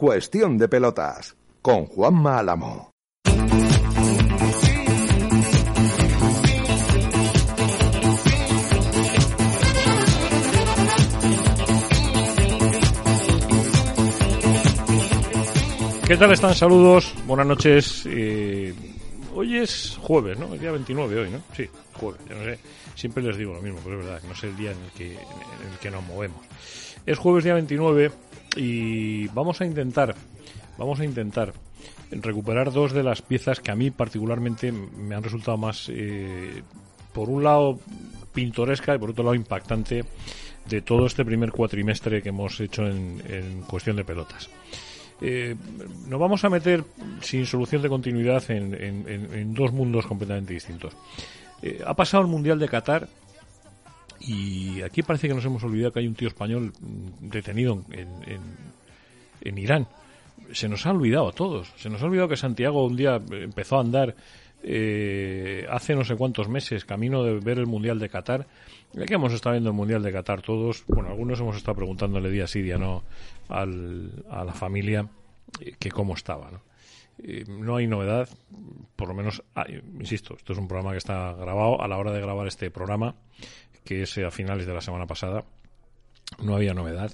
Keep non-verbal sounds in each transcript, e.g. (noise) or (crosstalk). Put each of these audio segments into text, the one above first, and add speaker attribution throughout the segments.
Speaker 1: Cuestión de pelotas con Juanma Álamo.
Speaker 2: ¿Qué tal están? Saludos, buenas noches. Hoy es jueves, ¿no? El día 29 hoy, ¿no? Sí, jueves, ya no sé. Siempre les digo lo mismo, pero es verdad, no sé el día en el que, en el que nos movemos. Es jueves día 29 y vamos a intentar, vamos a intentar recuperar dos de las piezas que a mí particularmente me han resultado más, eh, por un lado, pintoresca y por otro lado impactante de todo este primer cuatrimestre que hemos hecho en, en cuestión de pelotas. Eh, nos vamos a meter sin solución de continuidad en, dos mundos completamente distintos. Eh, ha pasado el Mundial de Qatar y aquí parece que nos hemos olvidado que hay un tío español mm, detenido en, en- Irán. Se nos ha olvidado a todos. Se nos ha olvidado que Santiago un día empezó a andar eh, hace no sé cuántos meses camino de ver el Mundial de Qatar. Ya que hemos estado viendo el Mundial de Qatar todos, bueno, algunos hemos estado preguntándole día sí, día no al, a la familia eh, que cómo estaba, ¿no? Eh, no hay novedad, por lo menos, ah, insisto, esto es un programa que está grabado a la hora de grabar este programa, que es eh, a finales de la semana pasada, no había novedad.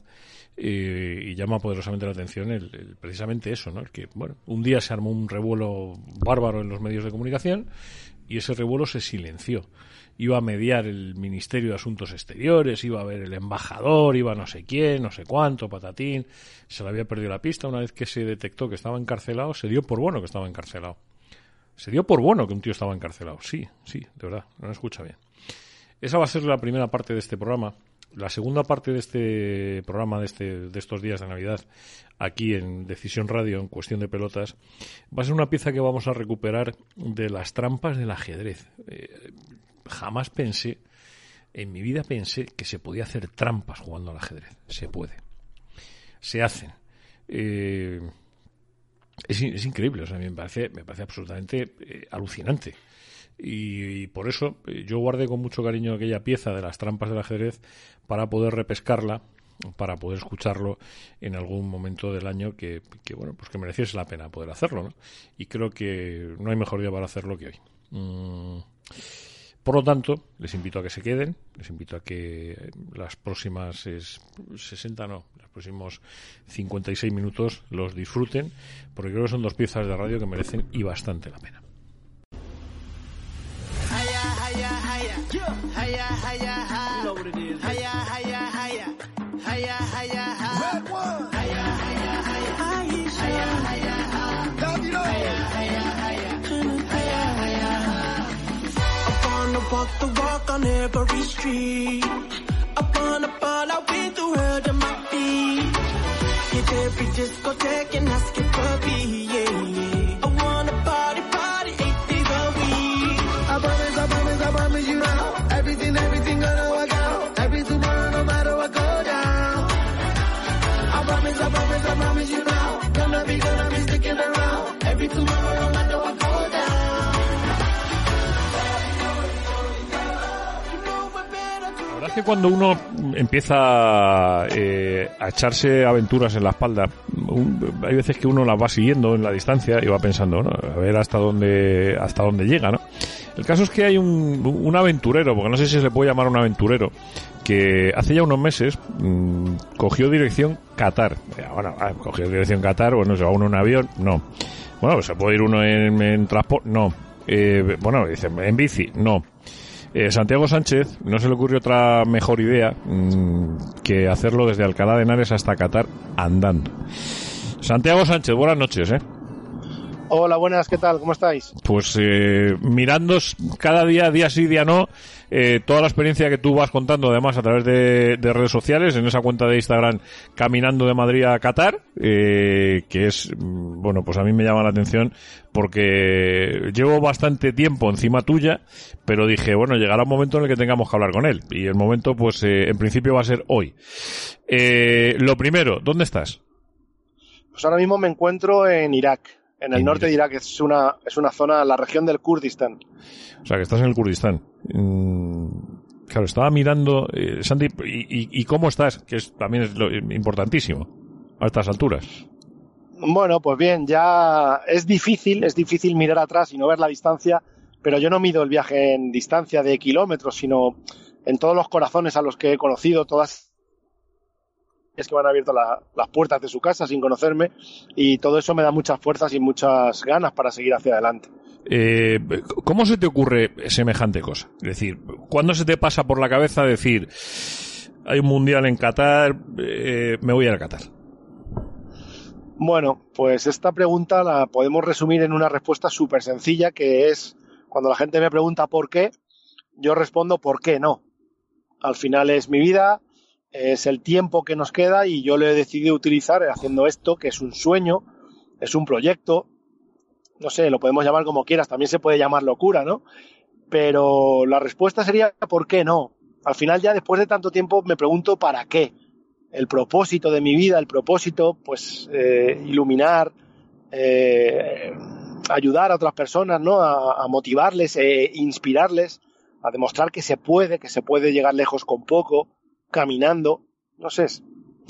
Speaker 2: y llama poderosamente la atención el, precisamente eso, ¿no? El que, bueno, un día se armó un revuelo bárbaro en los medios de comunicación y ese revuelo se silenció. Iba a mediar el Ministerio de Asuntos Exteriores, iba a ver el embajador, iba no sé quién, no sé cuánto, patatín. Se le había perdido la pista. Una vez que se detectó que estaba encarcelado, se dio por bueno que estaba encarcelado. Se dio por bueno que un tío estaba encarcelado. Sí, sí, de verdad, no me escucha bien. Esa va a ser la primera parte de este programa. La segunda parte de este programa, de, este, de estos días de Navidad, aquí en Decisión Radio, en cuestión de pelotas, va a ser una pieza que vamos a recuperar de las trampas del ajedrez. Eh, jamás pensé, en mi vida pensé que se podía hacer trampas jugando al ajedrez. Se puede. Se hacen. Eh, es, in- es increíble, o sea, me parece, me parece absolutamente eh, alucinante. Y, por eso eh, yo guardé con mucho cariño aquella pieza de las trampas del ajedrez para poder repescarla, para poder escucharlo en algún momento del año que, que, bueno, pues que mereciese la pena poder hacerlo, ¿no? Y creo que no hay mejor día para hacerlo que hoy. Mm. Por lo tanto, les invito a que se queden, les invito a que las próximas es- 60, no, los próximos 56 minutos los disfruten, porque creo que son dos piezas de radio que merecen y bastante la pena.
Speaker 3: Hiya, hiya, hi. You know what it is. Hiya, hiya, hiya. Hiya, hiya, hi. Red one. Hiya, hiya, hiya. Aisha. Hiya, hiya, hi. Domino. Hiya, hiya, hiya. Hiya, hiya,
Speaker 4: hi. I'm gonna walk the walk on every street. I'm gonna fall out with the world at my feet. Hit every discotheque and ask it for me, yeah, yeah.
Speaker 2: La verdad es que cuando uno empieza eh, a echarse aventuras en la espalda, un- hay veces que uno las va siguiendo en la distancia y va pensando, ¿no? a ver hasta dónde hasta dónde llega, ¿no? El caso es que hay un, aventurero, porque no sé si se le puede llamar un aventurero, que hace ya unos meses mm, cogió dirección Qatar. Eh, Bueno, ah, cogió dirección Qatar, bueno, se va uno en avión, no. Bueno, ¿se puede ir uno en, en transporte? No. Eh, bueno, dice, en bici, no. Eh, Santiago Sánchez no se le ocurrió otra mejor idea mm, que hacerlo desde Alcalá de Henares hasta Qatar andando. Santiago Sánchez, buenas noches, ¿eh?
Speaker 5: Hola, buenas, ¿qué tal? ¿Cómo estáis?
Speaker 2: Pues eh, mirando cada día, día sí, día no, eh, toda la experiencia que tú vas contando, además a través de, de redes sociales, en esa cuenta de Instagram, Caminando de Madrid a Qatar, eh, que es, mm, bueno, pues a mí me llama la atención porque llevo bastante tiempo encima tuya, pero dije, bueno, llegará un momento en el que tengamos que hablar con él. Y el momento, pues, eh, en principio va a ser hoy. Eh, lo primero, ¿dónde estás?
Speaker 5: Pues ahora mismo me encuentro en Irak, en el norte de Irak, es una, es una zona, la región del Kurdistán.
Speaker 2: O sea, que estás en el Kurdistán. Mm, claro, estaba mirando, eh, Santi, y, y- y cómo estás? Que es, también es lo importantísimo a estas alturas.
Speaker 5: Bueno, pues bien, ya es difícil, es difícil mirar atrás y no ver la distancia, pero yo no mido el viaje en distancia de kilómetros, sino en todos los corazones a los que he conocido, todas es que me han abierto la- las puertas de su casa sin conocerme y todo eso me da muchas fuerzas y muchas ganas para seguir hacia adelante.
Speaker 2: Eh, ¿Cómo se te ocurre semejante cosa? Es decir, ¿cuándo se te pasa por la cabeza decir, hay un mundial en Qatar, eh, me voy a ir a Qatar?
Speaker 5: Bueno, pues esta pregunta la podemos resumir en una respuesta súper sencilla que es cuando la gente me pregunta por qué, yo respondo por qué no. Al final es mi vida, es el tiempo que nos queda y yo lo he decidido utilizar haciendo esto, que es un sueño, es un proyecto, no sé, lo podemos llamar como quieras, también se puede llamar locura, ¿no? Pero la respuesta sería ¿por qué no? Al final ya después de tanto tiempo me pregunto ¿para qué? El propósito de mi vida, el propósito, pues, eh, iluminar, eh, ayudar a otras personas, ¿no? A, motivarles, eh, inspirarles, a demostrar que se puede, que se puede llegar lejos con poco, caminando. No sé,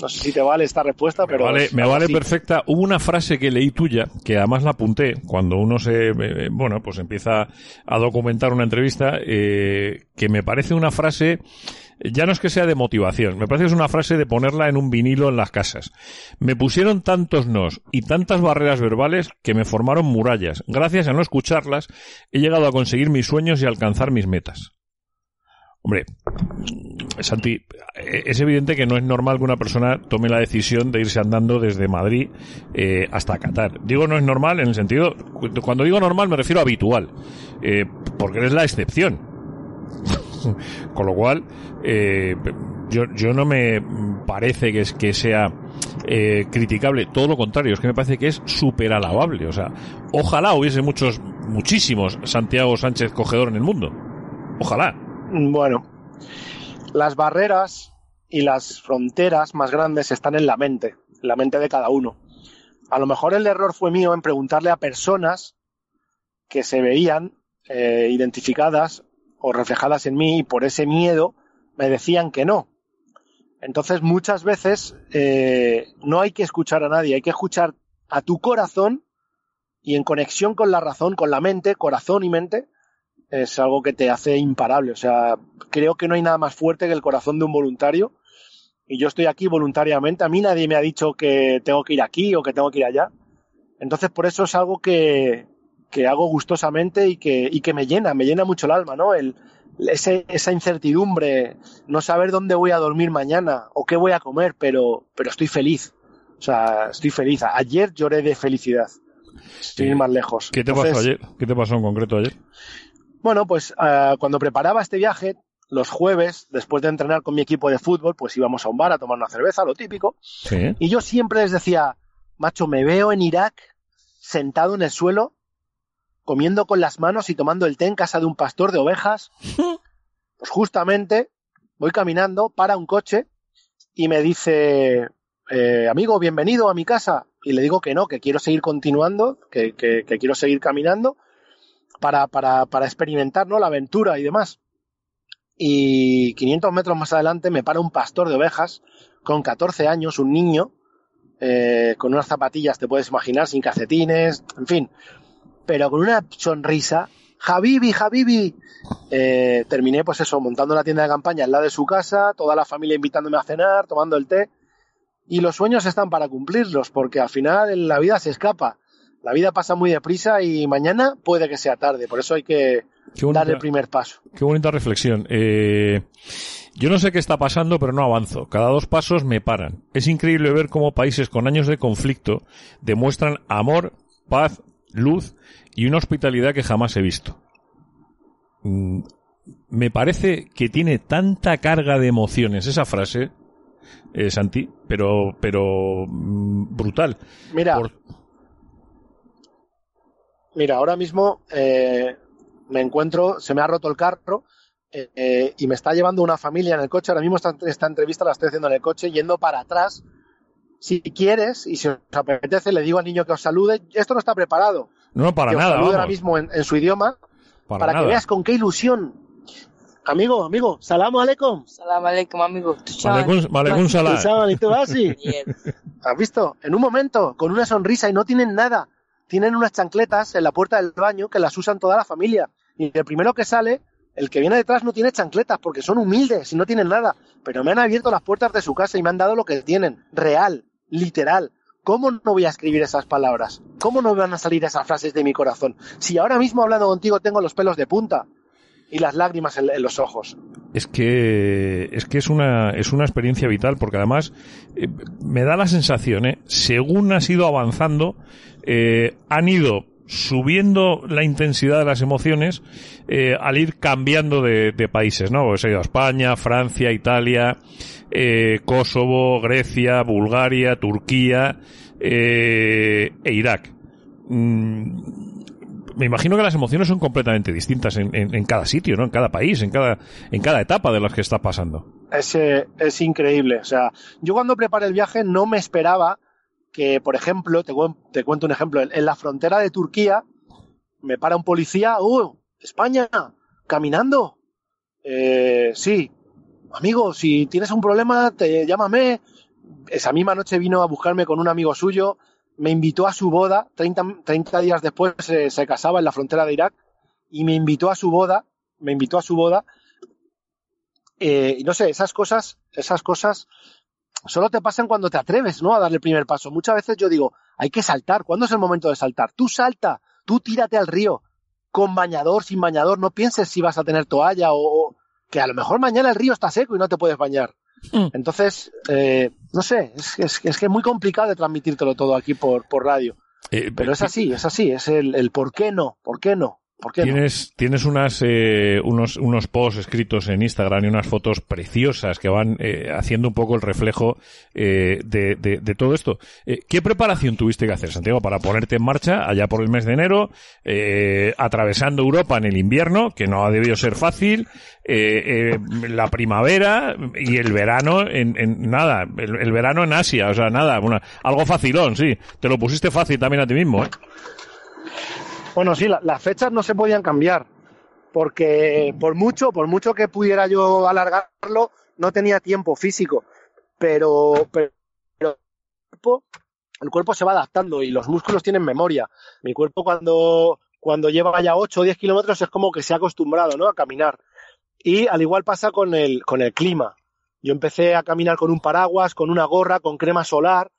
Speaker 5: no sé si te vale esta respuesta,
Speaker 2: Me
Speaker 5: pero
Speaker 2: vale,
Speaker 5: es
Speaker 2: me vale
Speaker 5: así.
Speaker 2: perfecta. Hubo una frase que leí tuya, que además la apunté cuando uno se, eh, bueno, pues empieza a documentar una entrevista, eh, que me parece una frase, ya no es que sea de motivación, me parece que es una frase de ponerla en un vinilo en las casas. Me pusieron tantos nos y tantas barreras verbales que me formaron murallas. Gracias a no escucharlas, he llegado a conseguir mis sueños y alcanzar mis metas. Hombre, Santi, es evidente que no es normal que una persona tome la decisión de irse andando desde Madrid eh, hasta Qatar. Digo no es normal en el sentido, cu- cuando digo normal me refiero a habitual, eh, porque eres la excepción. (laughs) Con lo cual, eh, yo, yo no me parece que, es, que sea eh, criticable, todo lo contrario, es que me parece que es súper alabable. O sea, ojalá hubiese muchos, muchísimos Santiago Sánchez Cogedor en el mundo. Ojalá.
Speaker 5: Bueno, las barreras y las fronteras más grandes están en la mente, en la mente de cada uno. A lo mejor el error fue mío en preguntarle a personas que se veían eh, identificadas o reflejadas en mí y por ese miedo me decían que no. Entonces muchas veces eh, no hay que escuchar a nadie, hay que escuchar a tu corazón y en conexión con la razón, con la mente, corazón y mente, es algo que te hace imparable. O sea, creo que no hay nada más fuerte que el corazón de un voluntario. Y yo estoy aquí voluntariamente. A mí nadie me ha dicho que tengo que ir aquí o que tengo que ir allá. Entonces, por eso es algo que, que hago gustosamente y que, y que me llena, me llena mucho el alma, ¿no? El, ese, esa incertidumbre, no saber dónde voy a dormir mañana o qué voy a comer, pero, pero estoy feliz. O sea, estoy feliz. Ayer lloré de felicidad. Sin ir más lejos.
Speaker 2: ¿Qué te
Speaker 5: Entonces,
Speaker 2: pasó ayer? ¿Qué te pasó en concreto ayer?
Speaker 5: Bueno, pues eh, cuando preparaba este viaje, los jueves, después de entrenar con mi equipo de fútbol, pues íbamos a un bar a tomar una cerveza, lo típico.
Speaker 2: Sí.
Speaker 5: Y yo siempre les decía, macho, me veo en Irak sentado en el suelo, comiendo con las manos y tomando el té en casa de un pastor de ovejas. (laughs) Pues justamente voy caminando, para un coche y me dice, eh, amigo, bienvenido a mi casa. Y le digo que no, que quiero seguir continuando, que, que- que quiero seguir caminando para, para, para experimentar ¿no? la aventura y demás. Y 500 metros más adelante me para un pastor de ovejas con 14 años, un niño, eh, con unas zapatillas, te puedes imaginar, sin calcetines, en fin, pero con una sonrisa. Habibi, Habibi. Eh, terminé, pues eso, montando la tienda de campaña al lado de su casa, toda la familia invitándome a cenar, tomando el té. Y los sueños están para cumplirlos, porque al final la vida se escapa. La vida pasa muy deprisa y mañana puede que sea tarde. Por eso hay que
Speaker 2: bonita,
Speaker 5: dar el primer paso.
Speaker 2: qué bonita reflexión. Eh, yo no sé qué está pasando, pero no avanzo. Cada dos pasos me paran. Es increíble ver cómo países con años de conflicto demuestran amor, paz, luz y una hospitalidad que jamás he visto. Mm, Me parece que tiene tanta carga de emociones esa frase, eh, Santi, pero, pero mm, brutal.
Speaker 5: Mira,
Speaker 2: Por-
Speaker 5: Mira, ahora mismo eh, me encuentro, se me ha roto el carro eh, eh, y me está llevando una familia en el coche. Ahora mismo esta, esta entrevista la estoy haciendo en el coche, yendo para atrás. Si quieres y si os apetece, le digo al niño que os salude. Esto no está preparado.
Speaker 2: no, para
Speaker 5: que os
Speaker 2: nada,
Speaker 5: salude ahora mismo en, en su idioma
Speaker 2: Para,
Speaker 5: para
Speaker 2: nada.
Speaker 5: que veas con qué ilusión Amigo, amigo, salam aleikum.
Speaker 6: Salam aleikum, amigo.
Speaker 2: Salah.
Speaker 5: Salam, ¿y tú así? (laughs)
Speaker 6: Bien.
Speaker 5: ¿Has visto? En un momento, con una sonrisa y no tienen nada. Tienen unas chancletas en la puerta del baño que las usan toda la familia. Y el primero que sale, el que viene detrás no tiene chancletas porque son humildes y no tienen nada. Pero me han abierto las puertas de su casa y me han dado lo que tienen. Real, literal. ¿Cómo no voy a escribir esas palabras? ¿Cómo no van a salir esas frases de mi corazón? Si ahora mismo hablando contigo tengo los pelos de punta y las lágrimas en, los ojos.
Speaker 2: Es que es que es una es una experiencia vital porque además eh, me da la sensación, ¿eh? según has ido avanzando, eh, han ido subiendo la intensidad de las emociones eh, al ir cambiando de, de países, ¿no? Pues he ido a España, Francia, Italia, eh, Kosovo, Grecia, Bulgaria, Turquía eh, e Irak. Mm, me imagino que las emociones son completamente distintas en, en- cada sitio, ¿no? En cada país, en cada, en cada etapa de las que está pasando.
Speaker 5: Es, eh, es increíble. O sea, yo cuando preparé el viaje no me esperaba que, por ejemplo, te cuento un ejemplo, en, en la frontera de Turquía me para un policía, ¡uh! España, caminando. Eh, sí, amigo, si tienes un problema, te llámame. Esa misma noche vino a buscarme con un amigo suyo, me invitó a su boda, 30, 30 días después se, se casaba en la frontera de Irak, y me invitó a su boda, me invitó a su boda, eh, y no sé, esas cosas, esas cosas solo te pasan cuando te atreves, ¿no? A dar el primer paso. Muchas veces yo digo, hay que saltar. ¿Cuándo es el momento de saltar? Tú salta, tú tírate al río, con bañador, sin bañador. No pienses si vas a tener toalla o, o- que a lo mejor mañana el río está seco y no te puedes bañar.
Speaker 2: Mm.
Speaker 5: Entonces, eh, no sé, es, es, es que es muy complicado de transmitírtelo todo aquí por, por radio.
Speaker 2: Eh,
Speaker 5: Pero es así, es así, es el, el por qué no, por qué no,
Speaker 2: Tienes, tienes unas, eh, unos, unos posts escritos en Instagram y unas fotos preciosas que van eh, haciendo un poco el reflejo eh, de, de- de todo esto. Eh, ¿Qué preparación tuviste que hacer, Santiago, para ponerte en marcha allá por el mes de enero, eh, atravesando Europa en el invierno, que no ha debido ser fácil, eh, eh, la primavera y el verano en, en nada, el, el verano en Asia, o sea, nada, una- algo facilón, sí. Te lo pusiste fácil también a ti mismo, ¿eh?
Speaker 5: Bueno, sí, la- las fechas no se podían cambiar, porque por mucho, por mucho que pudiera yo alargarlo, no tenía tiempo físico, pero, pero, pero el, cuerpo, el cuerpo se va adaptando y los músculos tienen memoria. Mi cuerpo cuando, cuando lleva ya 8 o 10 kilómetros es como que se ha acostumbrado ¿no? a caminar. Y al igual pasa con el, con el clima. Yo empecé a caminar con un paraguas, con una gorra, con crema solar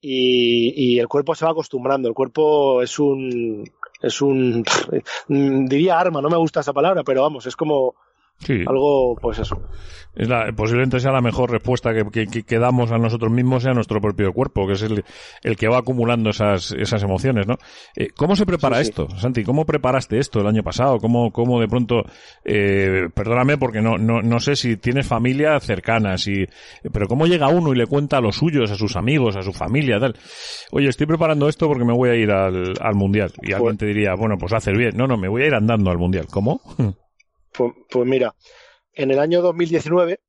Speaker 5: y, y el cuerpo se va acostumbrando. El cuerpo es un, es un, (laughs) diría arma, no me gusta esa palabra, pero vamos, es como
Speaker 2: Sí.
Speaker 5: algo, pues eso.
Speaker 2: Es la, posiblemente sea la mejor respuesta que, que, que- damos a nosotros mismos y a nuestro propio cuerpo, que es el, el que va acumulando esas, esas emociones, ¿no? Eh, ¿Cómo se prepara
Speaker 5: Sí, sí.
Speaker 2: esto, Santi? ¿Cómo preparaste esto el año pasado? ¿Cómo, cómo de pronto, eh, perdóname porque no, no, no sé si tienes familia cercana, si, pero cómo llega uno y le cuenta a los suyos, a sus amigos, a su familia, tal? Oye, estoy preparando esto porque me voy a ir al, al mundial. Y alguien te diría, bueno, pues haces bien. No, no, me voy a ir andando al mundial. ¿Cómo? (laughs)
Speaker 5: Pues, pues mira, en el año 2019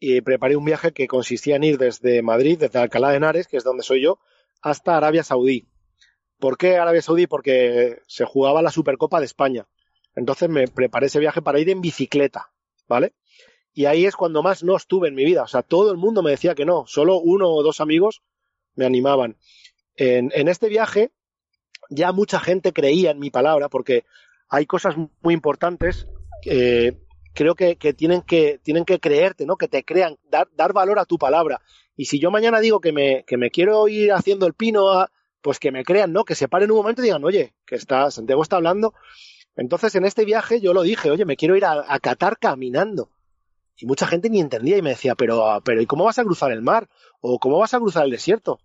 Speaker 5: eh, preparé un viaje que consistía en ir desde Madrid, desde Alcalá de Henares, que es donde soy yo, hasta Arabia Saudí. ¿Por qué Arabia Saudí? Porque se jugaba la Supercopa de España. Entonces me preparé ese viaje para ir en bicicleta, ¿vale? Y ahí es cuando más no estuve en mi vida. O sea, todo el mundo me decía que no. Solo uno o dos amigos me animaban. En, en este viaje ya mucha gente creía en mi palabra porque hay cosas muy importantes eh, creo que, tienen que tienen que creerte, ¿no? Que te crean, dar, dar valor a tu palabra. Y si yo mañana digo que me, que me quiero ir haciendo el pino, a- pues que me crean, ¿no? Que se paren un momento y digan, oye, que está, Santiago está hablando. Entonces, en este viaje yo lo dije, oye, me quiero ir a, a Qatar caminando. Y mucha gente ni entendía y me decía, pero, ah, pero ¿y cómo vas a cruzar el mar? ¿O cómo vas a cruzar el desierto?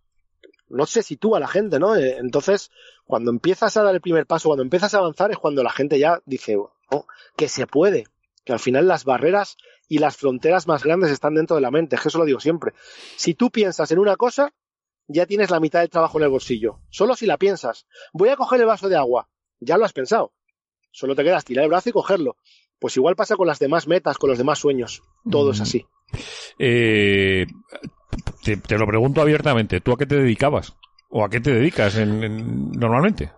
Speaker 5: No se sitúa la gente, ¿no? Eh, Entonces, cuando empiezas a dar el primer paso, cuando empiezas a avanzar, es cuando la gente ya dice, "Oh, que se puede, que al final las barreras y las fronteras más grandes están dentro de la mente, es que eso lo digo siempre. Si tú piensas en una cosa, ya tienes la mitad del trabajo en el bolsillo. Solo si la piensas. Voy a coger el vaso de agua. Ya lo has pensado. Solo te quedas tirar el brazo y cogerlo. Pues igual pasa con las demás metas, con los demás sueños. Todo es
Speaker 2: Mm.
Speaker 5: así.
Speaker 2: Eh, te, te lo pregunto abiertamente. ¿Tú a qué te dedicabas? ¿O a qué te dedicas en- en- normalmente?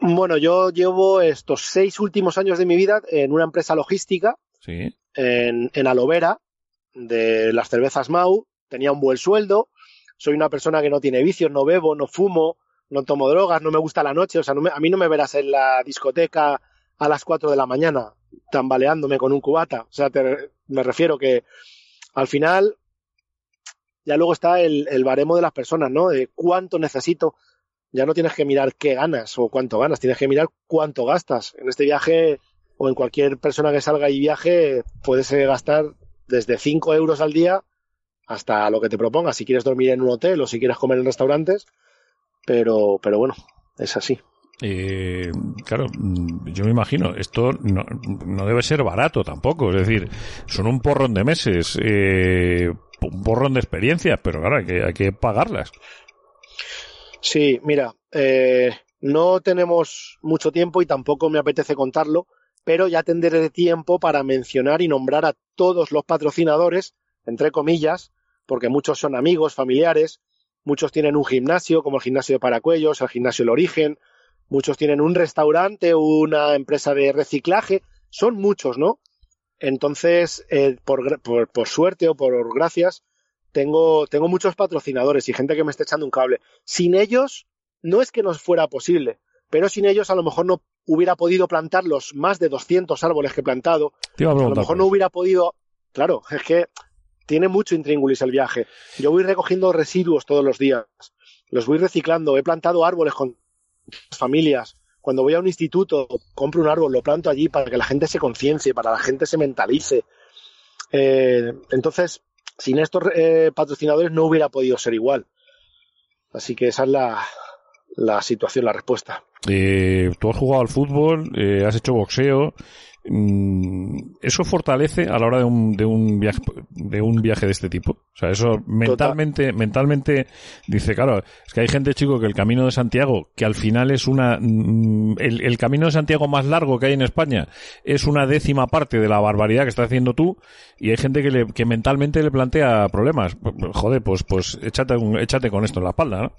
Speaker 5: Bueno, yo llevo estos seis últimos años de mi vida en una empresa logística
Speaker 2: Sí.
Speaker 5: en, en Alovera, de las cervezas Mau, tenía un buen sueldo, soy una persona que no tiene vicios, no bebo, no fumo, no tomo drogas, no me gusta la noche, o sea, no me- a mí no me verás en la discoteca a las 4 de la mañana tambaleándome con un cubata, o sea, te- me refiero que al final ya luego está el, el baremo de las personas, ¿no? De cuánto necesito. Ya no tienes que mirar qué ganas o cuánto ganas, tienes que mirar cuánto gastas. En este viaje o en cualquier persona que salga y viaje, puedes eh, gastar desde 5 euros al día hasta lo que te propongas. Si quieres dormir en un hotel o si quieres comer en restaurantes, pero, pero bueno, es así.
Speaker 2: Eh, claro, yo me imagino, esto no, no debe ser barato tampoco, es decir, son un porrón de meses, eh, un porrón de experiencias, pero claro, hay que, hay que pagarlas.
Speaker 5: Sí, mira, eh, no tenemos mucho tiempo y tampoco me apetece contarlo, pero ya tendré tiempo para mencionar y nombrar a todos los patrocinadores, entre comillas, porque muchos son amigos, familiares, muchos tienen un gimnasio, como el gimnasio de Paracuellos, el gimnasio El Origen, muchos tienen un restaurante, una empresa de reciclaje, son muchos, ¿no? Entonces, eh, por, por, por suerte o por gracias, tengo, tengo muchos patrocinadores y gente que me está echando un cable. Sin ellos, no es que no fuera posible, pero sin ellos a lo mejor no hubiera podido plantar los más de 200 árboles que he plantado.
Speaker 2: A
Speaker 5: A lo mejor no hubiera podido. Claro, es que tiene mucho intríngulis el viaje. Yo voy recogiendo residuos todos los días, los voy reciclando. He plantado árboles con familias. Cuando voy a un instituto, compro un árbol, lo planto allí para que la gente se conciencie, para que la gente se mentalice. Eh, entonces, sin estos eh, patrocinadores no hubiera podido ser igual. Así que esa es la, la situación, la respuesta.
Speaker 2: Eh, tú has jugado al fútbol, eh, has hecho boxeo. Mm, ¿Eso fortalece a la hora de un, de un viaje de un viaje de este tipo? O sea, eso mentalmente, mentalmente dice, claro, es que hay gente, chico, que el camino de Santiago, que al final es una mm, el, el camino de Santiago más largo que hay en España, es una décima parte de la barbaridad que estás haciendo tú, y hay gente que le, que mentalmente le plantea problemas. Joder, pues, pues échate, un- échate con esto en la espalda, ¿no?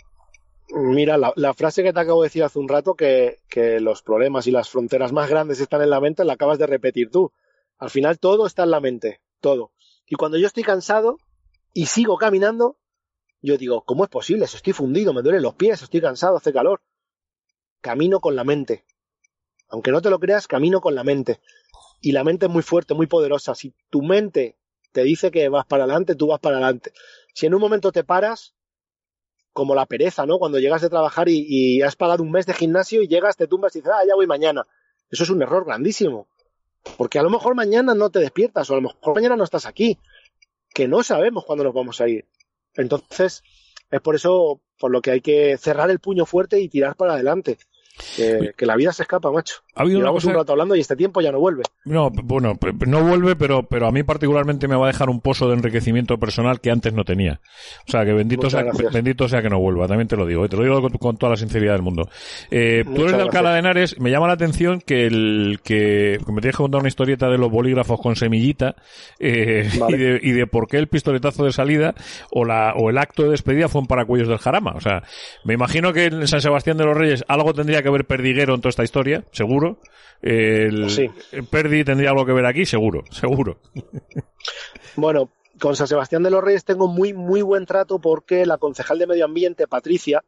Speaker 5: Mira, la, frase que te acabo de decir hace un rato, que, los problemas y las fronteras más grandes están en la mente, la acabas de repetir tú. Al final todo está en la mente, todo. Y cuando yo estoy cansado y sigo caminando, yo digo, ¿cómo es posible? Si estoy fundido, me duelen los pies, estoy cansado, hace calor. Camino con la mente. Aunque no te lo creas, camino con la mente. Y la mente es muy fuerte, muy poderosa. Si tu mente te dice que vas para adelante, tú vas para adelante. Si en un momento te paras, como la pereza, ¿no? Cuando llegas de trabajar y, y has pagado un mes de gimnasio y llegas, te tumbas y dices, ah, ya voy mañana. Eso es un error grandísimo. Porque a lo mejor mañana no te despiertas o a lo mejor mañana no estás aquí. Que no sabemos cuándo nos vamos a ir. Entonces, es por eso por lo que hay que cerrar el puño fuerte y tirar para adelante. Que, que la vida se escapa, macho.
Speaker 2: Ha habido una
Speaker 5: Llevamos
Speaker 2: cosa-
Speaker 5: un rato hablando y este tiempo ya no vuelve.
Speaker 2: No, bueno, no vuelve, pero, pero a mí particularmente me va a dejar un pozo de enriquecimiento personal que antes no tenía. O sea, que bendito,
Speaker 5: Muchas
Speaker 2: sea,
Speaker 5: gracias.
Speaker 2: bendito sea que no vuelva, también te lo digo, eh, te lo digo con, con toda la sinceridad del mundo. Eh, tú eres de Alcalá
Speaker 5: gracias.
Speaker 2: de Henares, me llama la atención que el que, que me tienes que contar una historieta de los bolígrafos con semillita eh,
Speaker 5: Vale.
Speaker 2: y, de, y de por qué el pistoletazo de salida o, la, o el acto de despedida fue en Paracuellos del Jarama. O sea, me imagino que en San Sebastián de los Reyes algo tendría que ver Perdiguero en toda esta historia, seguro. El,
Speaker 5: Sí.
Speaker 2: el Perdi tendría algo que ver aquí, seguro, seguro.
Speaker 5: Bueno, con San Sebastián de los Reyes tengo muy, muy buen trato porque la concejal de Medio Ambiente, Patricia,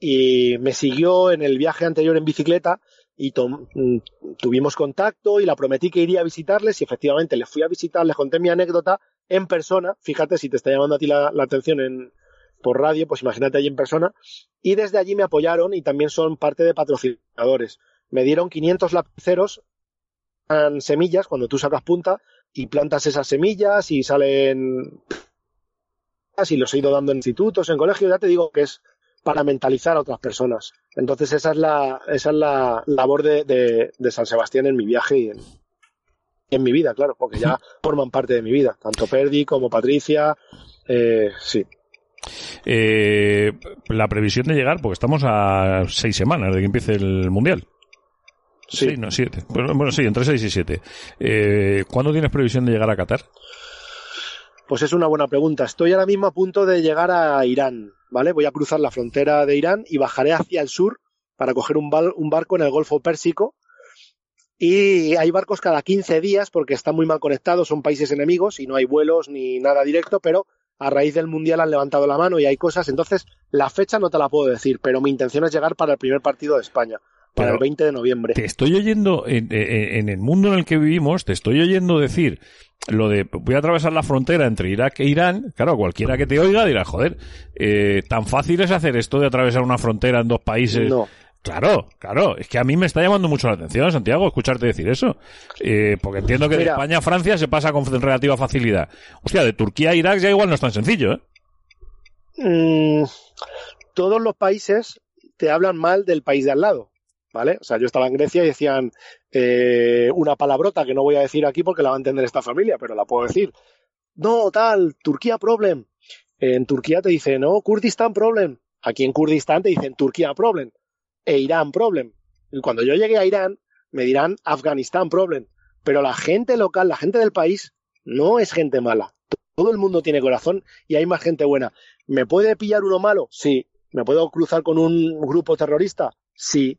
Speaker 5: y me siguió en el viaje anterior en bicicleta y mm, tuvimos contacto y la prometí que iría a visitarles y efectivamente les fui a visitar, les conté mi anécdota en persona, fíjate si te está llamando a ti la, la atención en, por radio, pues imagínate allí en persona, y desde allí me apoyaron y también son parte de patrocinadores. Me dieron 500 lapiceros, dan semillas cuando tú sacas punta y plantas esas semillas y salen y los he ido dando en institutos, en colegios, ya te digo que es para mentalizar a otras personas. Entonces esa es la, esa es la labor de, de, de San Sebastián en mi viaje y en, en mi vida, claro, porque ya (laughs) forman parte de mi vida, tanto Perdi como Patricia, eh, sí.
Speaker 2: Eh, la previsión de llegar, porque estamos a seis semanas de que empiece el Mundial.
Speaker 5: Sí.
Speaker 2: Seis, no, siete. Bueno, bueno, sí, entre seis y siete. Eh, ¿Cuándo tienes previsión de llegar a Qatar?
Speaker 5: Pues es una buena pregunta. Estoy ahora mismo a punto de llegar a Irán, ¿vale? Voy a cruzar la frontera de Irán y bajaré hacia el sur para coger un, un barco en el Golfo Pérsico y hay barcos cada 15 días porque están muy mal conectados, son países enemigos y no hay vuelos ni nada directo, pero a raíz del Mundial han levantado la mano y hay cosas. Entonces, la fecha no te la puedo decir, pero mi intención es llegar para el primer partido de España, para el 20 de noviembre.
Speaker 2: Te estoy oyendo, en, en- en el mundo en el que vivimos, te estoy oyendo decir lo de voy a atravesar la frontera entre Irak e Irán. Claro, cualquiera que te oiga dirá, joder, eh, tan fácil es hacer esto de atravesar una frontera en dos países.
Speaker 5: No.
Speaker 2: Claro, claro, es que a mí me está llamando mucho la atención, Santiago, escucharte decir eso. Eh, porque entiendo que de. España a Francia se pasa con relativa facilidad. Hostia, de Turquía a Irak ya igual no es tan sencillo, ¿eh?
Speaker 5: Mm, todos los países te hablan mal del país de al lado, ¿vale? O sea, yo estaba en Grecia y decían eh, una palabrota que no voy a decir aquí porque la va a entender esta familia, pero la puedo decir. No, tal, Turquía problem. En Turquía te dicen, no, Kurdistán problem. Aquí en Kurdistán te dicen Turquía problem. E Irán problem. Y cuando yo llegue a Irán, me dirán Afganistán problem. Pero la gente local, la gente del país, no es gente mala. Todo el mundo tiene corazón y hay más gente buena. ¿Me puede pillar uno malo? Sí. ¿Me puedo cruzar con un grupo terrorista? Sí.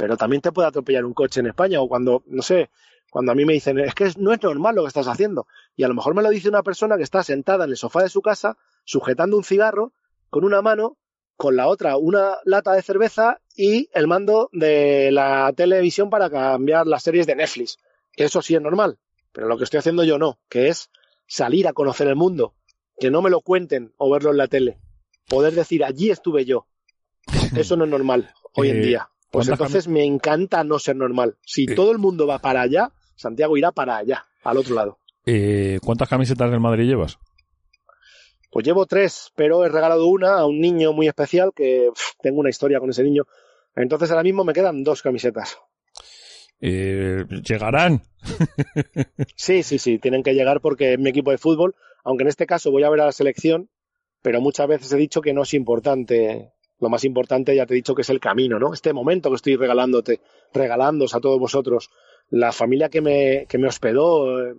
Speaker 5: Pero también te puede atropellar un coche en España o cuando, no sé, cuando a mí me dicen, es que no es normal lo que estás haciendo. Y a lo mejor me lo dice una persona que está sentada en el sofá de su casa, sujetando un cigarro, con una mano, con la otra una lata de cerveza y el mando de la televisión para cambiar las series de Netflix. Eso sí es normal. Pero lo que estoy haciendo yo no, que es salir a conocer el mundo, que no me lo cuenten o verlo en la tele. Poder decir, allí estuve yo. (laughs) Eso no es normal hoy en
Speaker 2: Eh,
Speaker 5: día. Pues
Speaker 2: ¿cuántas
Speaker 5: entonces me encanta no ser normal. Si
Speaker 2: Eh.
Speaker 5: todo el mundo va para allá, Santiago irá para allá, al otro lado.
Speaker 2: Eh, ¿Cuántas camisetas del Madrid llevas?
Speaker 5: Pues llevo tres, pero he regalado una a un niño muy especial que tengo una historia con ese niño. Entonces ahora mismo me quedan dos camisetas.
Speaker 2: Eh, ¿Llegarán? (laughs)
Speaker 5: Sí, sí, sí, tienen que llegar porque es mi equipo de fútbol, aunque en este caso voy a ver a la selección, pero muchas veces he dicho que no es importante. Lo más importante ya te he dicho que es el camino, ¿no? Este momento que estoy regalándote, regalándos a todos vosotros, la familia que me, que me hospedó, eh,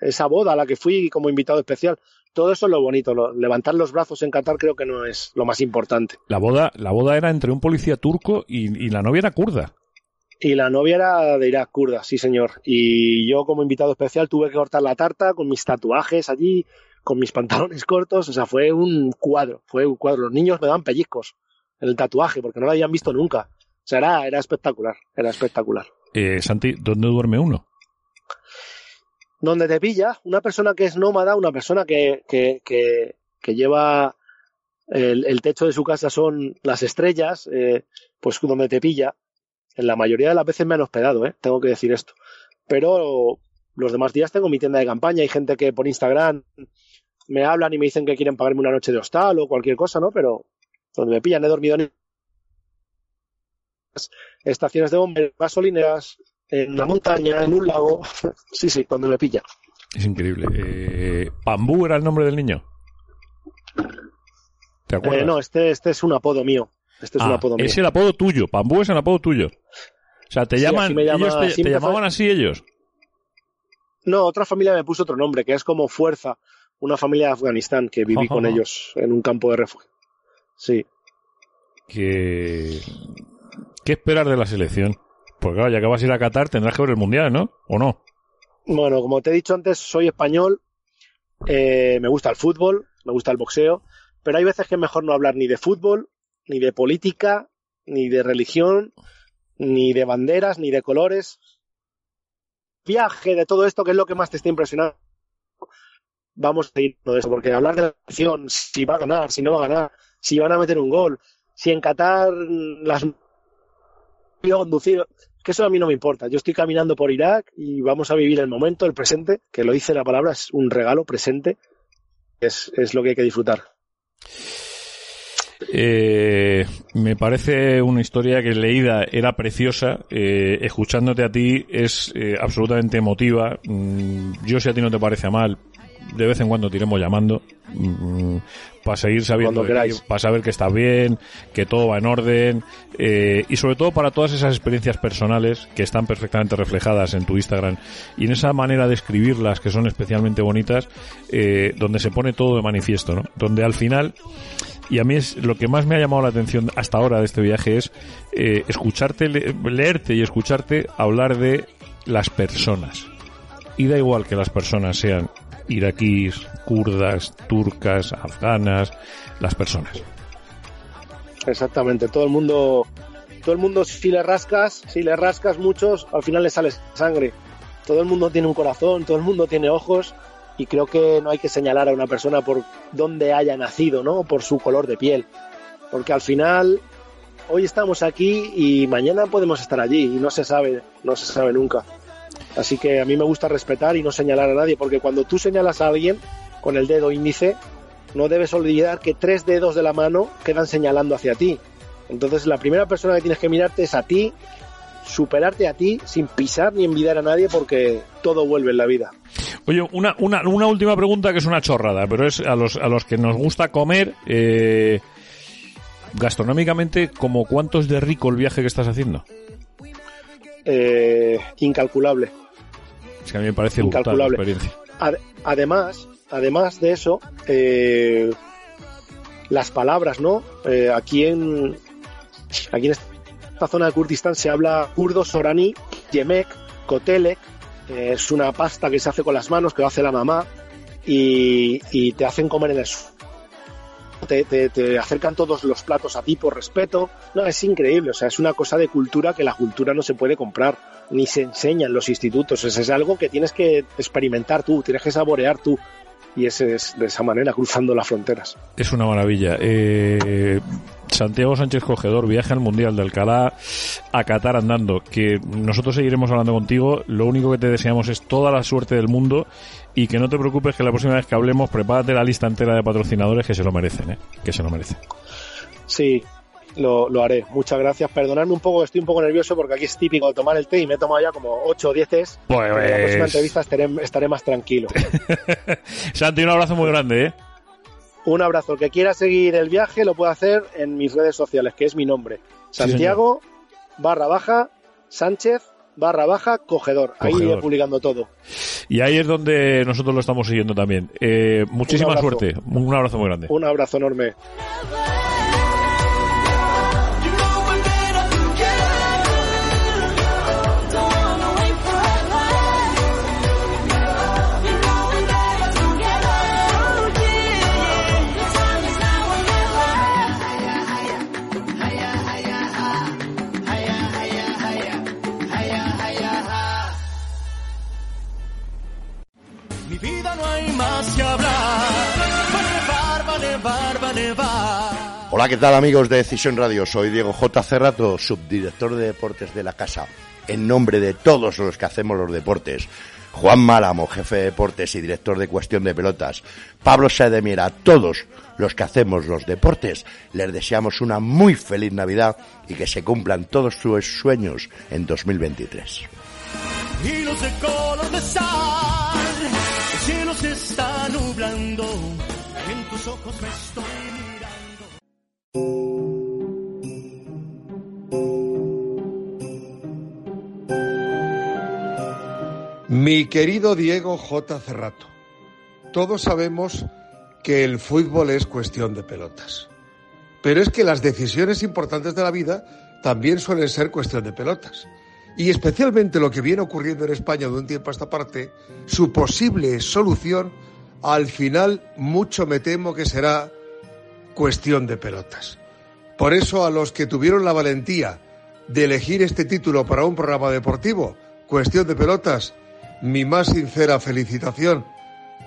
Speaker 5: esa boda a la que fui como invitado especial, todo eso es lo bonito. lo- levantar los brazos en Qatar creo que no es lo más importante.
Speaker 2: La boda, la boda era entre un policía turco y, y la novia era kurda.
Speaker 5: Y la novia era de Irak kurda, sí señor. Y yo como invitado especial tuve que cortar la tarta con mis tatuajes allí, con mis pantalones (laughs) cortos. O sea, fue un cuadro, fue un cuadro. Los niños me daban pellizcos en el tatuaje porque no lo habían visto nunca. O sea, era, era espectacular, era espectacular.
Speaker 2: Eh, Santi, ¿dónde duerme uno?
Speaker 5: Donde te pilla, una persona que es nómada, una persona que, que, que, que lleva el, el techo de su casa son las estrellas, eh, pues donde te pilla. En la mayoría de las veces me han hospedado, ¿eh? tengo que decir esto. Pero los demás días tengo mi tienda de campaña. Hay gente que por Instagram me hablan y me dicen que quieren pagarme una noche de hostal o cualquier cosa, ¿no? Pero donde me pillan he dormido en estaciones de bomberos, gasolineras, en la montaña, en un lago. (laughs) sí, sí, donde me pilla.
Speaker 2: Es increíble. Eh, ¿Pambú era el nombre del niño? ¿Te acuerdas?
Speaker 5: Eh, no, este, este es un apodo mío. Este es un
Speaker 2: Ah,
Speaker 5: apodo mío.
Speaker 2: es el apodo tuyo. Pambú es el apodo tuyo. O sea, te llaman,
Speaker 5: llama-
Speaker 2: ellos te, llamaban así ellos.
Speaker 5: No, otra familia me puso otro nombre, que es como Fuerza, una familia de Afganistán que viví (laughs) con ellos en un campo de refugio. Sí.
Speaker 2: Que... ¿Qué esperar de la selección? Pues claro, ya que vas a ir a Qatar tendrás que ver el Mundial, ¿no? ¿O no?
Speaker 5: Bueno, como te he dicho antes, soy español, eh, me gusta el fútbol, me gusta el boxeo, pero hay veces que es mejor no hablar ni de fútbol, ni de política, ni de religión, ni de banderas, ni de colores. Viaje, de todo esto, que es lo que más te está impresionando. Vamos a ir de eso, porque hablar de la selección, si va a ganar, si no va a ganar, si van a meter un gol, si en Qatar las voy a conducir, que eso a mí no me importa. Yo estoy caminando por Irak y vamos a vivir el momento, el presente, que lo dice la palabra, es un regalo presente, es, es lo que hay que disfrutar.
Speaker 2: Eh, me parece una historia que leída era preciosa. eh, escuchándote a ti es eh, absolutamente emotiva. Mm, yo si a ti no te parece mal, de vez en cuando te iremos llamando mm, para seguir sabiendo, para saber que estás bien, que todo va en orden eh, y sobre todo para todas esas experiencias personales que están perfectamente reflejadas en tu Instagram y en esa manera de escribirlas que son especialmente bonitas, eh, donde se pone todo de manifiesto, ¿no? Donde al final y a mí es lo que más me ha llamado la atención hasta ahora de este viaje es eh, escucharte, le- leerte y escucharte hablar de las personas. Y da igual que las personas sean iraquíes, kurdas, turcas, afganas, las personas.
Speaker 5: Exactamente, todo el mundo, todo el mundo si le rascas, si le rascas muchos, al final le sale sangre. Todo el mundo tiene un corazón, todo el mundo tiene ojos y creo que no hay que señalar a una persona por dónde haya nacido, ¿no? Por su color de piel. Porque al final hoy estamos aquí y mañana podemos estar allí y no se sabe, no se sabe nunca. Así que a mí me gusta respetar y no señalar a nadie, porque cuando tú señalas a alguien con el dedo índice, no debes olvidar que tres dedos de la mano quedan señalando hacia ti. Entonces la primera persona que tienes que mirarte es a ti, superarte a ti sin pisar ni envidiar a nadie porque todo vuelve en la vida.
Speaker 2: Oye, una, una, una última pregunta que es una chorrada, pero es a los, a los que nos gusta comer, eh, gastronómicamente, como cuántos de rico el viaje que estás haciendo?
Speaker 5: Eh, incalculable.
Speaker 2: Es que a mí me parece brutal la
Speaker 5: Incalculable.
Speaker 2: experiencia.
Speaker 5: Ad- además, además de eso, eh, las palabras, ¿no? Eh, aquí en aquí en esta zona de Kurdistán se habla kurdo, soraní, yemek, kotelek. es una pasta que se hace con las manos, que lo hace la mamá, y, y te hacen comer en el suelo. Te, acercan todos los platos a ti por respeto. No, es increíble. O sea, es una cosa de cultura que la cultura no se puede comprar, ni se enseña en los institutos. Es, es algo que tienes que experimentar tú, tienes que saborear tú. Y ese es de esa manera, cruzando las fronteras.
Speaker 2: Es una maravilla. Eh, Santiago Sánchez Cogedor, viaje al Mundial de Alcalá a Qatar andando. Que nosotros seguiremos hablando contigo. Lo único que te deseamos es toda la suerte del mundo y que no te preocupes que la próxima vez que hablemos, prepárate la lista entera de patrocinadores que se lo merecen, ¿eh? Que se lo merecen.
Speaker 5: Sí, lo, lo haré. Muchas gracias. Perdonadme un poco, estoy un poco nervioso porque aquí es típico tomar el té y me he tomado ya como 8 o 10 tés.
Speaker 2: Pues-
Speaker 5: En la próxima entrevista estaré, estaré más tranquilo. (laughs)
Speaker 2: Santi, un abrazo muy grande, ¿eh?
Speaker 5: Un abrazo. El que quiera seguir el viaje lo puede hacer en mis redes sociales, que es mi nombre. Santiago barra baja Sánchez barra baja cogedor. Ahí
Speaker 2: Cogedor.
Speaker 5: iré publicando todo.
Speaker 2: Y ahí es donde nosotros lo estamos siguiendo también. Eh, muchísima
Speaker 5: Un
Speaker 2: suerte. Un abrazo muy grande.
Speaker 5: Un abrazo enorme.
Speaker 4: Hablar. Va a nevar, va a nevar, va a nevar.
Speaker 1: Hola, ¿qué tal amigos de Decisión Radio? Soy Diego J. Cerrato, subdirector de deportes de la casa. En nombre de todos los que hacemos los deportes, Juan Málamo, jefe de deportes y director de Cuestión de Pelotas, Pablo Sedemiera, a todos los que hacemos los deportes, les deseamos una muy feliz Navidad y que se cumplan todos sus sueños en 2023.
Speaker 4: Hilos de color de sal.
Speaker 7: Mi querido Diego J. Cerrato, todos sabemos que el fútbol es cuestión de pelotas. Pero es que las decisiones importantes de la vida también suelen ser cuestión de pelotas. Y especialmente lo que viene ocurriendo en España de un tiempo a esta parte, su posible solución, al final mucho me temo que será cuestión de pelotas. Por eso a los que tuvieron la valentía de elegir este título para un programa deportivo, Cuestión de Pelotas, mi más sincera felicitación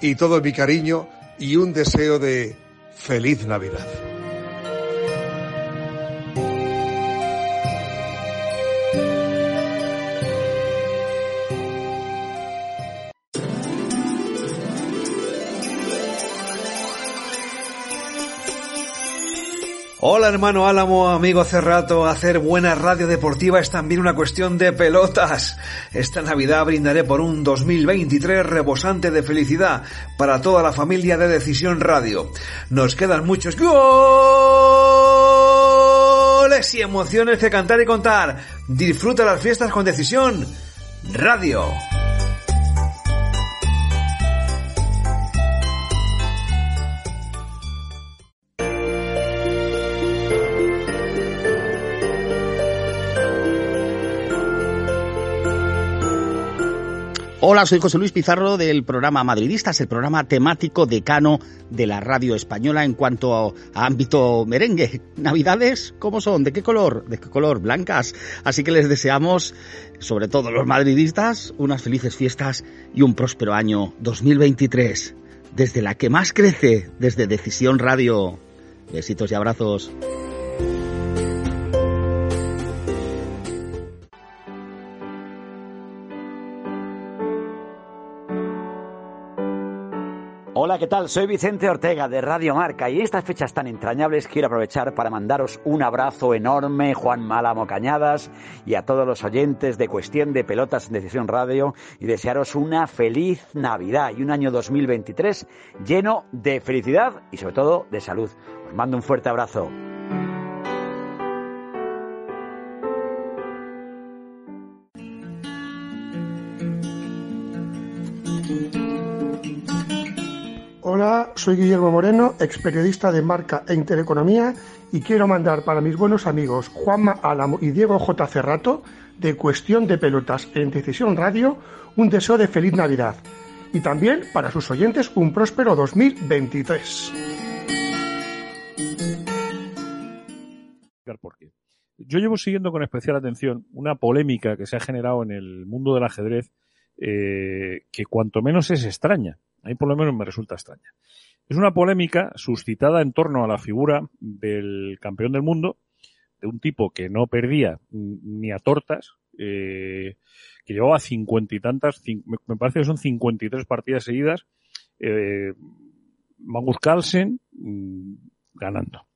Speaker 7: y todo mi cariño y un deseo de feliz Navidad.
Speaker 8: Hola hermano Álamo, amigo Cerrato, hacer buena radio deportiva es también una cuestión de pelotas. Esta Navidad brindaré por un 2023 rebosante de felicidad para toda la familia de Decisión Radio. Nos quedan muchos goles y emociones que cantar y contar. Disfruta las fiestas con Decisión Radio.
Speaker 9: Hola, soy José Luis Pizarro del programa Madridistas, el programa temático decano de la radio española en cuanto a, ámbito merengue. ¿Navidades cómo son? ¿De qué color? ¿De qué color? Blancas. Así que les deseamos, sobre todo los madridistas, unas felices fiestas y un próspero año 2023. Desde la que más crece, desde Decisión Radio. Besitos y abrazos.
Speaker 10: ¿Qué tal? Soy Vicente Ortega de Radio Marca y estas fechas tan entrañables quiero aprovechar para mandaros un abrazo enorme, Juan Málamo Cañadas, y a todos los oyentes de Cuestión de Pelotas en Decisión Radio y desearos una feliz Navidad y un año 2023 lleno de felicidad y sobre todo de salud. Os mando un fuerte abrazo.
Speaker 11: Soy Guillermo Moreno, ex periodista de Marca e Intereconomía y quiero mandar para mis buenos amigos Juanma Álamo y Diego J. Cerrato de Cuestión de Pelotas en Decisión Radio un deseo de feliz Navidad y también para sus oyentes un próspero 2023.
Speaker 2: ¿Por qué? Yo llevo siguiendo con especial atención una polémica que se ha generado en el mundo del ajedrez eh, que cuanto menos es extraña. A mí por lo menos me resulta extraña. Es una polémica suscitada en torno a la figura del campeón del mundo, de un tipo que no perdía ni a tortas, eh, que llevaba cincuenta y tantas, me parece que son cincuenta y tres partidas seguidas, eh, Magnus Carlsen mm, ganando.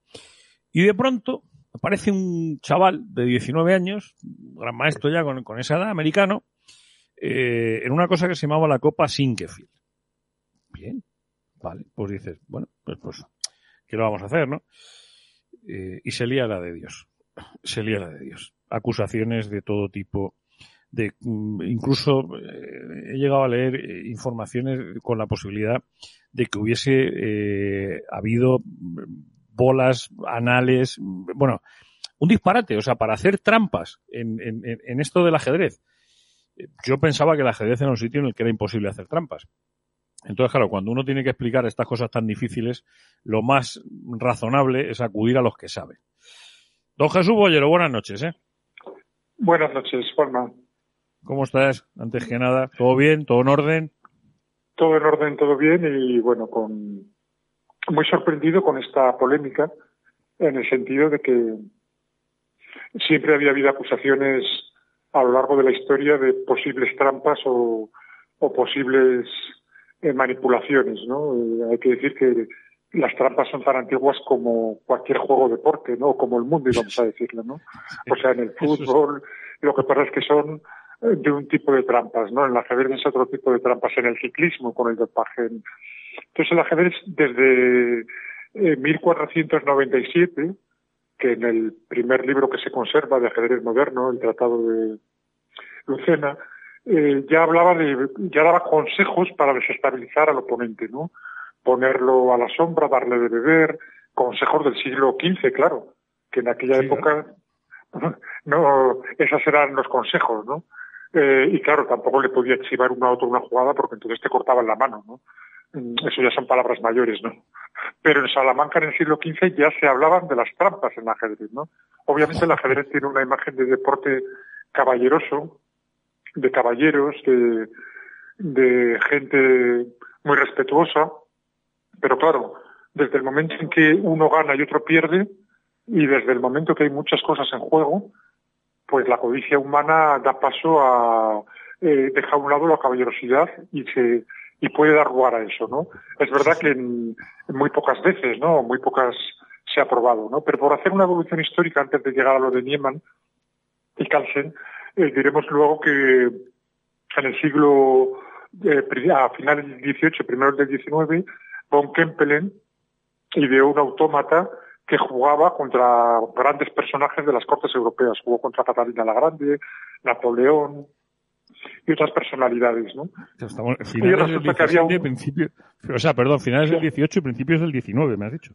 Speaker 2: Y de pronto aparece un chaval de 19 años, gran maestro ya con, con esa edad, americano, eh, en una cosa que se llamaba la Copa Sinkefield. Bien, vale, pues dices, bueno, pues, pues ¿qué lo vamos a hacer, no? Eh, y se lía la de Dios, se lía la de Dios. Acusaciones de todo tipo, de mm, incluso eh, he llegado a leer informaciones con la posibilidad de que hubiese habido bolas anales, bueno, un disparate, o sea, para hacer trampas en, en, en esto del ajedrez. Yo pensaba que el ajedrez era un sitio en el que era imposible hacer trampas. Entonces, claro, cuando uno tiene que explicar estas cosas tan difíciles, lo más razonable es acudir a los que saben. Don Jesús Bollero, buenas noches, ¿eh?
Speaker 12: Buenas noches, Juanma.
Speaker 2: ¿Cómo estás? Antes que nada, ¿todo bien? ¿Todo en orden?
Speaker 12: Todo en orden, todo bien y bueno, con muy sorprendido con esta polémica en el sentido de que siempre había habido acusaciones a lo largo de la historia de posibles trampas o, o posibles eh, manipulaciones, ¿no? Eh, hay que decir que las trampas son tan antiguas como cualquier juego de deporte, ¿no? Como el mundo, vamos a decirlo, ¿no? O sea, en el fútbol, lo que pasa es que son eh, de un tipo de trampas, ¿no? En el ajedrez es otro tipo de trampas, en el ciclismo con el dopaje. Entonces el ajedrez desde eh, 1497, que en el primer libro que se conserva de ajedrez moderno, el Tratado de Lucena, eh, ya hablaba de, ya daba consejos para desestabilizar al oponente, ¿no? Ponerlo a la sombra, darle de beber, consejos del siglo XV, claro, que en aquella sí, época ¿no? (laughs) no, esos eran los consejos, ¿no? Eh, y claro, tampoco le podía chivar una a otro una jugada porque entonces te cortaban la mano, ¿no? Eso ya son palabras mayores, ¿no? Pero en Salamanca en el siglo XV ya se hablaban de las trampas en el ajedrez, ¿no? Obviamente el ajedrez tiene una imagen de deporte caballeroso, de caballeros, de, gente muy respetuosa, pero claro, desde el momento en que uno gana y otro pierde, y desde el momento que hay muchas cosas en juego, pues la codicia humana da paso a eh, dejar a un lado la caballerosidad y se y puede dar lugar a eso, ¿no? Es verdad que en, en muy pocas veces, ¿no? Muy pocas se ha probado, ¿no? Pero por hacer una evolución histórica antes de llegar a lo de Niemann y Carlsen, eh, diremos luego que en el siglo, eh, a finales del XVIII, primeros del XIX, von Kempelen ideó un autómata que jugaba contra grandes personajes de las cortes europeas. Jugó contra Catalina la Grande, Napoleón y otras personalidades, ¿no?
Speaker 2: Estamos, finales del 17, principio, o sea, perdón, finales del 18 y principios del 19, me has dicho.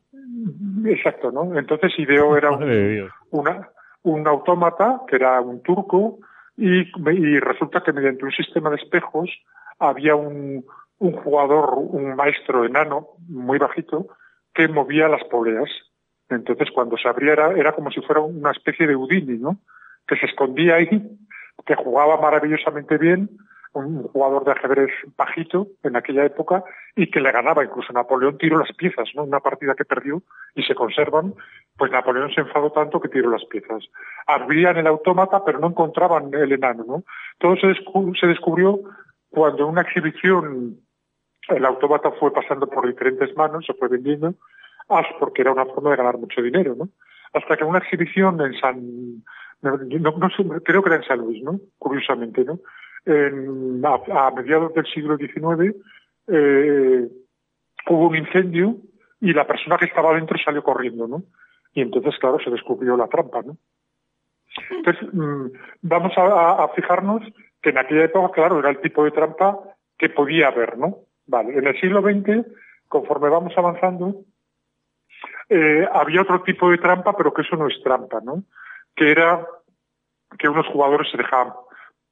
Speaker 12: Exacto, ¿no? Entonces ideó era un, una, un autómata que era un turco y, y, resulta que mediante un sistema de espejos había un, un jugador, un maestro enano, muy bajito, que movía las poleas. Entonces, cuando se abría era, era como si fuera una especie de Udini, ¿no? Que se escondía ahí, que jugaba maravillosamente bien, un jugador de ajedrez bajito en aquella época y que le ganaba incluso Napoleón tiró las piezas, ¿no? Una partida que perdió y se conservan, pues Napoleón se enfadó tanto que tiró las piezas. Abrían el autómata pero no encontraban el enano, ¿no? Todo se, descu- se descubrió cuando en una exhibición el autómata fue pasando por diferentes manos, se fue vendiendo, porque era una forma de ganar mucho dinero, ¿no? Hasta que una exhibición en San, no, no- creo que era en San Luis, ¿no? Curiosamente, ¿no? En- a, a mediados del siglo XIX eh, hubo un incendio y la persona que estaba dentro salió corriendo, ¿no? Y entonces, claro, se descubrió la trampa, ¿no? Entonces, (laughs) mm, vamos a fijarnos que en aquella época, claro, era el tipo de trampa que podía haber, ¿no? Vale, en el siglo XX, conforme vamos avanzando, eh, había otro tipo de trampa, pero que eso no es trampa, ¿no? Que era que unos jugadores se dejaban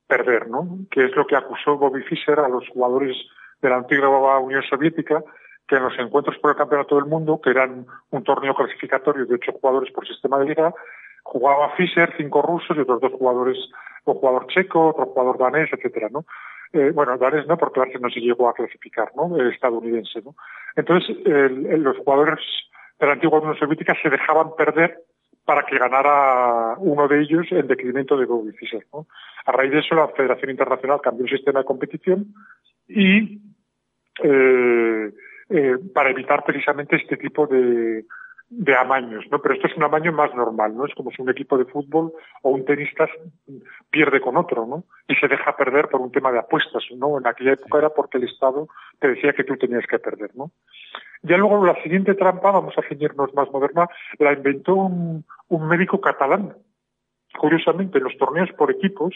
Speaker 12: perder, ¿no? Que es lo que acusó Bobby Fischer a los jugadores de la antigua Unión Soviética, que en los encuentros por el Campeonato del Mundo, que eran un torneo clasificatorio de ocho jugadores por sistema de liga, jugaba Fischer, cinco rusos y otros dos jugadores, un jugador checo, otro jugador danés, etcétera, ¿no? Eh, bueno, danés no, porque Larsen no se llegó a clasificar, ¿no? El estadounidense, ¿no? Entonces, el- los jugadores de la antigua Unión Soviética se dejaban perder para que ganara uno de ellos en detrimento de Bobby Fischer, ¿no? A raíz de eso, la Federación Internacional cambió el sistema de competición y eh, eh, para evitar precisamente este tipo de, de amaños, ¿no? Pero esto es un amaño más normal, ¿no? Es como si un equipo de fútbol o un tenista pierde con otro, ¿no? Y se deja perder por un tema de apuestas, ¿no? En aquella época era porque el Estado te decía que tú tenías que perder, ¿no? Ya luego la siguiente trampa, vamos a ceñirnos más moderna, la inventó un, un médico catalán. Curiosamente, en los torneos por equipos,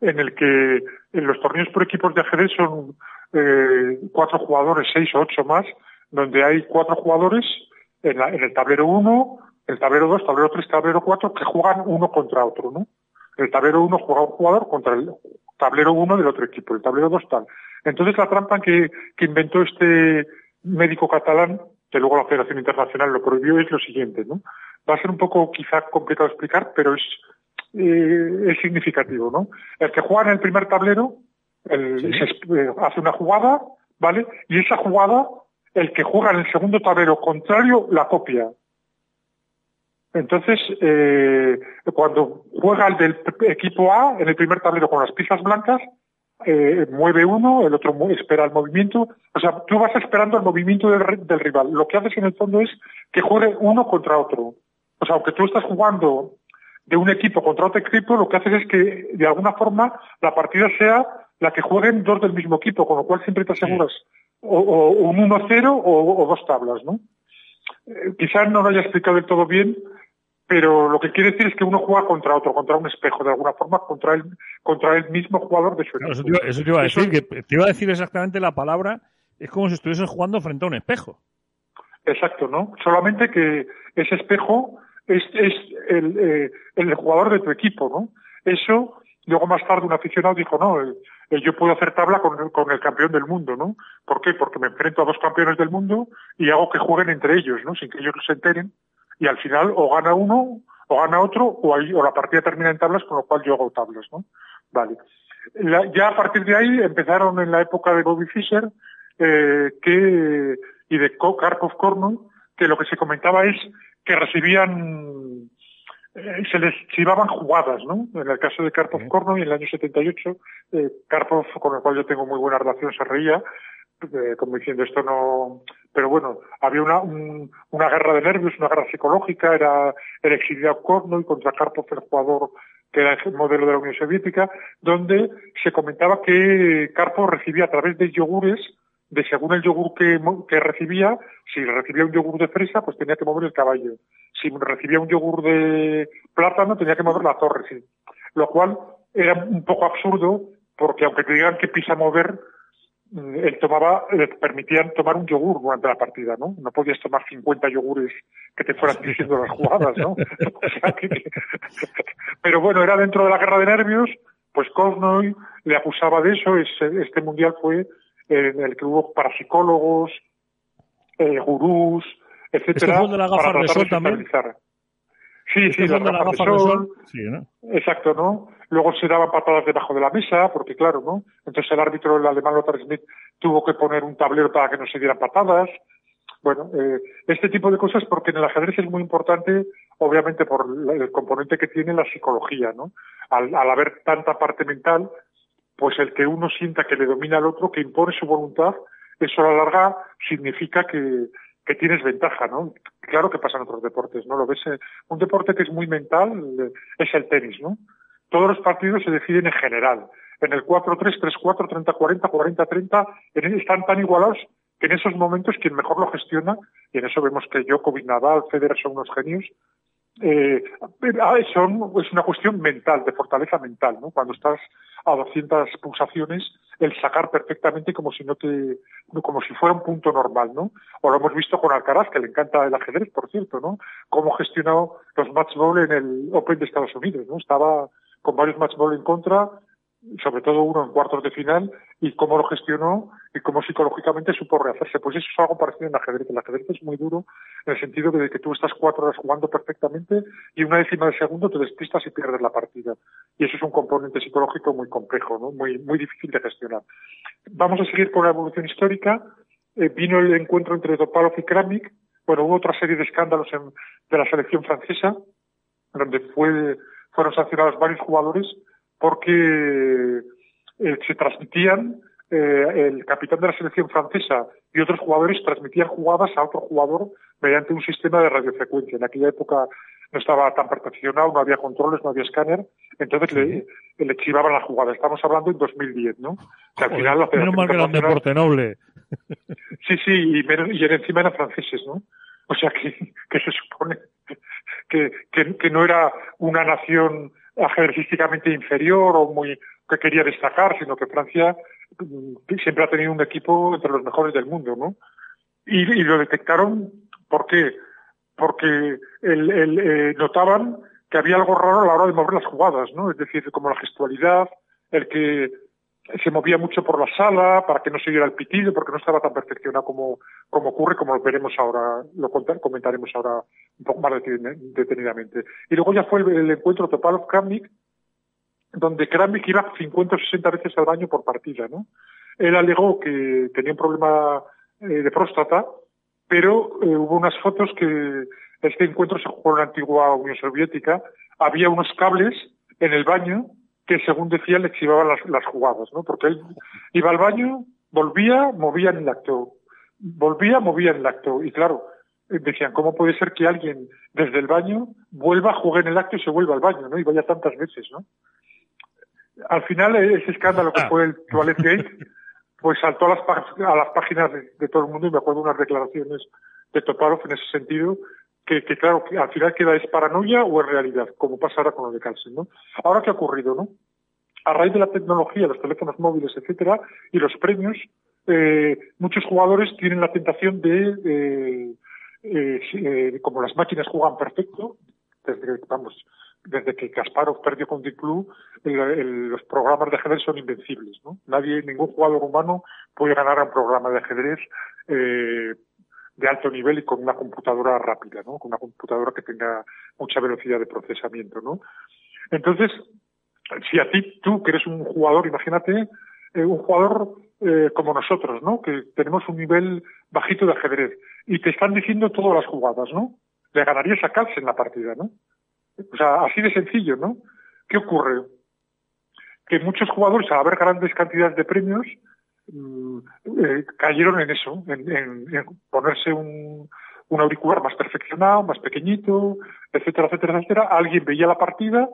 Speaker 12: en el que en los torneos por equipos de ajedrez son eh, cuatro jugadores, seis o ocho más, donde hay cuatro jugadores en, la- en el tablero 1, el tablero 2, tablero 3, tablero 4, que juegan uno contra otro, ¿no? El tablero 1 juega un jugador contra el tablero 1 del otro equipo, el tablero 2 tal. Entonces la trampa que, que inventó este médico catalán, que luego la Federación Internacional lo prohibió, es lo siguiente, ¿no? Va a ser un poco quizá complicado explicar, pero es, eh, es significativo, ¿no? El que juega en el primer tablero el- se eh, hace una jugada, ¿vale? Y esa jugada, el que juega en el segundo tablero contrario la copia. Entonces, eh, cuando juega el del equipo A en el primer tablero con las piezas blancas, eh, mueve uno, el otro espera el movimiento. O sea, tú vas esperando el movimiento del, del rival. Lo que haces en el fondo es que juegue uno contra otro. O sea, aunque tú estás jugando de un equipo contra otro equipo, lo que haces es que de alguna forma la partida sea la que jueguen dos del mismo equipo, con lo cual siempre te aseguras o, o un 1-0 o, o dos tablas, ¿no? Eh, quizás no lo haya explicado del todo bien, pero lo que quiere decir es que uno juega contra otro, contra un espejo, de alguna forma, contra el, contra el mismo jugador de su
Speaker 2: eso,
Speaker 12: equipo.
Speaker 2: te iba, eso te iba a
Speaker 12: Eso-
Speaker 2: decir, que te iba a decir exactamente la palabra, es como si estuvieses jugando frente a un espejo.
Speaker 12: Exacto, ¿no? Solamente que ese espejo es, es el, eh, el jugador de tu equipo, ¿no? Eso, luego más tarde un aficionado dijo, no, el- el yo puedo hacer tabla con, el- con el campeón del mundo, ¿no? ¿Por qué? Porque me enfrento a dos campeones del mundo y hago que jueguen entre ellos, ¿no? Sin que ellos se enteren. Y al final o gana uno, o gana otro, o, ahí, o la partida termina en tablas, con lo cual yo hago tablas, ¿no? Vale. La- ya a partir de ahí empezaron en la época de Bobby Fischer eh, que, y de Ko- Karpov Kornoi, que lo que se comentaba es que recibían, eh, se les chivaban jugadas, ¿no? En el caso de Karpov Kornoi, en el año 78, eh, Karpov, con el cual yo tengo muy buena relación, se reía, eh, como diciendo esto no, pero bueno, había una, un- una guerra de nervios, una guerra psicológica, era el exiliado Kornoi contra Karpov, el jugador que era el modelo de la Unión Soviética, donde se comentaba que Karpov recibía a través de yogures, de según el yogur que, que recibía, si recibía un yogur de fresa, pues tenía que mover el caballo. Si recibía un yogur de plátano, tenía que mover la torre, sí. Lo cual era un poco absurdo, porque aunque te digan que pisa mover, él tomaba, le permitían tomar un yogur durante la partida, ¿no? No podías tomar 50 yogures que te fueran diciendo las jugadas, ¿no? (laughs) O sea que- pero bueno, era dentro de la guerra de nervios, Pues Kornoy le acusaba de eso, este mundial fue en el que hubo parapsicólogos, eh, gurús, etcétera,
Speaker 2: Este de la gafa
Speaker 12: para tratar de. Sí,
Speaker 2: Este
Speaker 12: sí,
Speaker 2: la gafa de
Speaker 12: sol.
Speaker 2: Sí, ¿no?
Speaker 12: Exacto, ¿no? Luego se daban patadas debajo de la mesa, porque claro, ¿no? Entonces el árbitro, el alemán Lothar Schmidt, tuvo que poner un tablero para que no se dieran patadas. Bueno, eh, este tipo de cosas porque en el ajedrez es muy importante, obviamente por el componente que tiene la psicología, ¿no? Al, al haber tanta parte mental, pues el que uno sienta que le domina al otro, que impone su voluntad, eso a la larga significa que, que tienes ventaja, ¿no? Claro que pasa en otros deportes, ¿no? Lo ves, eh, un deporte que es muy mental eh, es el tenis, ¿no? Todos los partidos se deciden en general. En el 4-3, 3-4, 30-40, 40-30, en- están tan igualados que en esos momentos quien mejor lo gestiona, y en eso vemos que Djokovic, Nadal, Federer son unos genios, eh, ah, son, es una cuestión mental, de fortaleza mental, ¿no? Cuando estás a 200 pulsaciones, el sacar perfectamente como si no te, como si fuera un punto normal, ¿no? O lo hemos visto con Alcaraz, que le encanta el ajedrez, por cierto, ¿no? Cómo gestionó los match ball en el Open de Estados Unidos, ¿no? Estaba con varios match ball en contra, sobre todo uno en cuartos de final, y cómo lo gestionó y cómo psicológicamente supo rehacerse. Pues eso es algo parecido en ajedrez. El ajedrez es muy duro en el sentido de que tú estás cuatro horas jugando perfectamente y una décima de segundo te despistas y pierdes la partida. Y eso es un componente psicológico muy complejo, ¿no? muy, difícil de gestionar. Vamos a seguir con la evolución histórica. Eh, vino el encuentro entre Topalov y Kramnik. Bueno, hubo otra serie de escándalos de la selección francesa, donde fue, fueron sancionados varios jugadores porque eh, se transmitían, eh, el capitán de la selección francesa y otros jugadores transmitían jugadas a otro jugador mediante un sistema de radiofrecuencia. En aquella época no estaba tan perfeccionado, no había controles, no había escáner, entonces le, le chivaban las jugadas. Estamos hablando en 2010, ¿no? Que al final la
Speaker 2: menos mal que era un deporte noble.
Speaker 12: Sí, sí, y, menos- y encima eran franceses, ¿no? (laughs) O sea que, que se supone que, que, que no era una nación ajedrecísticamente inferior o muy que quería destacar, sino que Francia mm, siempre ha tenido un equipo entre los mejores del mundo, ¿no? Y, y lo detectaron, ¿por qué? Porque el, el, eh, notaban que había algo raro a la hora de mover las jugadas, ¿no? Es decir, como la gestualidad, el que se movía mucho por la sala para que no se diera el pitido porque no estaba tan perfeccionado como, como ocurre, como lo veremos ahora, lo comentaremos ahora un poco más deten- detenidamente. Y luego ya fue el, el encuentro Topalov-Kramnik, donde Kramnik iba 50 o 60 veces al baño por partida, ¿no? Él alegó que tenía un problema eh, de próstata, pero eh, hubo unas fotos que este encuentro se jugó en la antigua Unión Soviética, había unos cables en el baño que según decía le chivaban las, las jugadas, ¿no? Porque él iba al baño, volvía, movía en el acto, volvía, movía en el acto, y claro, eh, decían, ¿cómo puede ser que alguien desde el baño vuelva, juegue en el acto y se vuelva al baño, ¿no? Y vaya tantas veces, ¿no? Al final, eh, ese escándalo que fue el Toilet Gate, pues saltó a las, pá- a las páginas de, de todo el mundo y me acuerdo unas declaraciones de Topalov en ese sentido, que, que claro, que al final queda es paranoia o es realidad, como pasa ahora con lo de Carlsen, ¿no? Ahora, ¿qué ha ocurrido, no? A raíz de la tecnología, los teléfonos móviles, etcétera, y los premios, eh, muchos jugadores tienen la tentación de, eh, eh, eh, como las máquinas juegan perfecto, desde, vamos, desde que Kasparov perdió con Deep Blue, el- los programas de ajedrez son invencibles, ¿no? Nadie, ningún jugador humano puede ganar a un programa de ajedrez eh, de alto nivel y con una computadora rápida, ¿no? Con una computadora que tenga mucha velocidad de procesamiento, ¿no? Entonces, si a ti, tú, que eres un jugador, imagínate, eh, un jugador eh, como nosotros, ¿no? Que tenemos un nivel bajito de ajedrez y te están diciendo todas las jugadas, ¿no? Le ganarías a en la partida, ¿no? O sea, así de sencillo, ¿no? ¿Qué ocurre? Que muchos jugadores, al haber grandes cantidades de premios, eh, cayeron en eso, en, ponerse un, un auricular más perfeccionado, más pequeñito, etcétera, etcétera, etcétera. Alguien veía la partida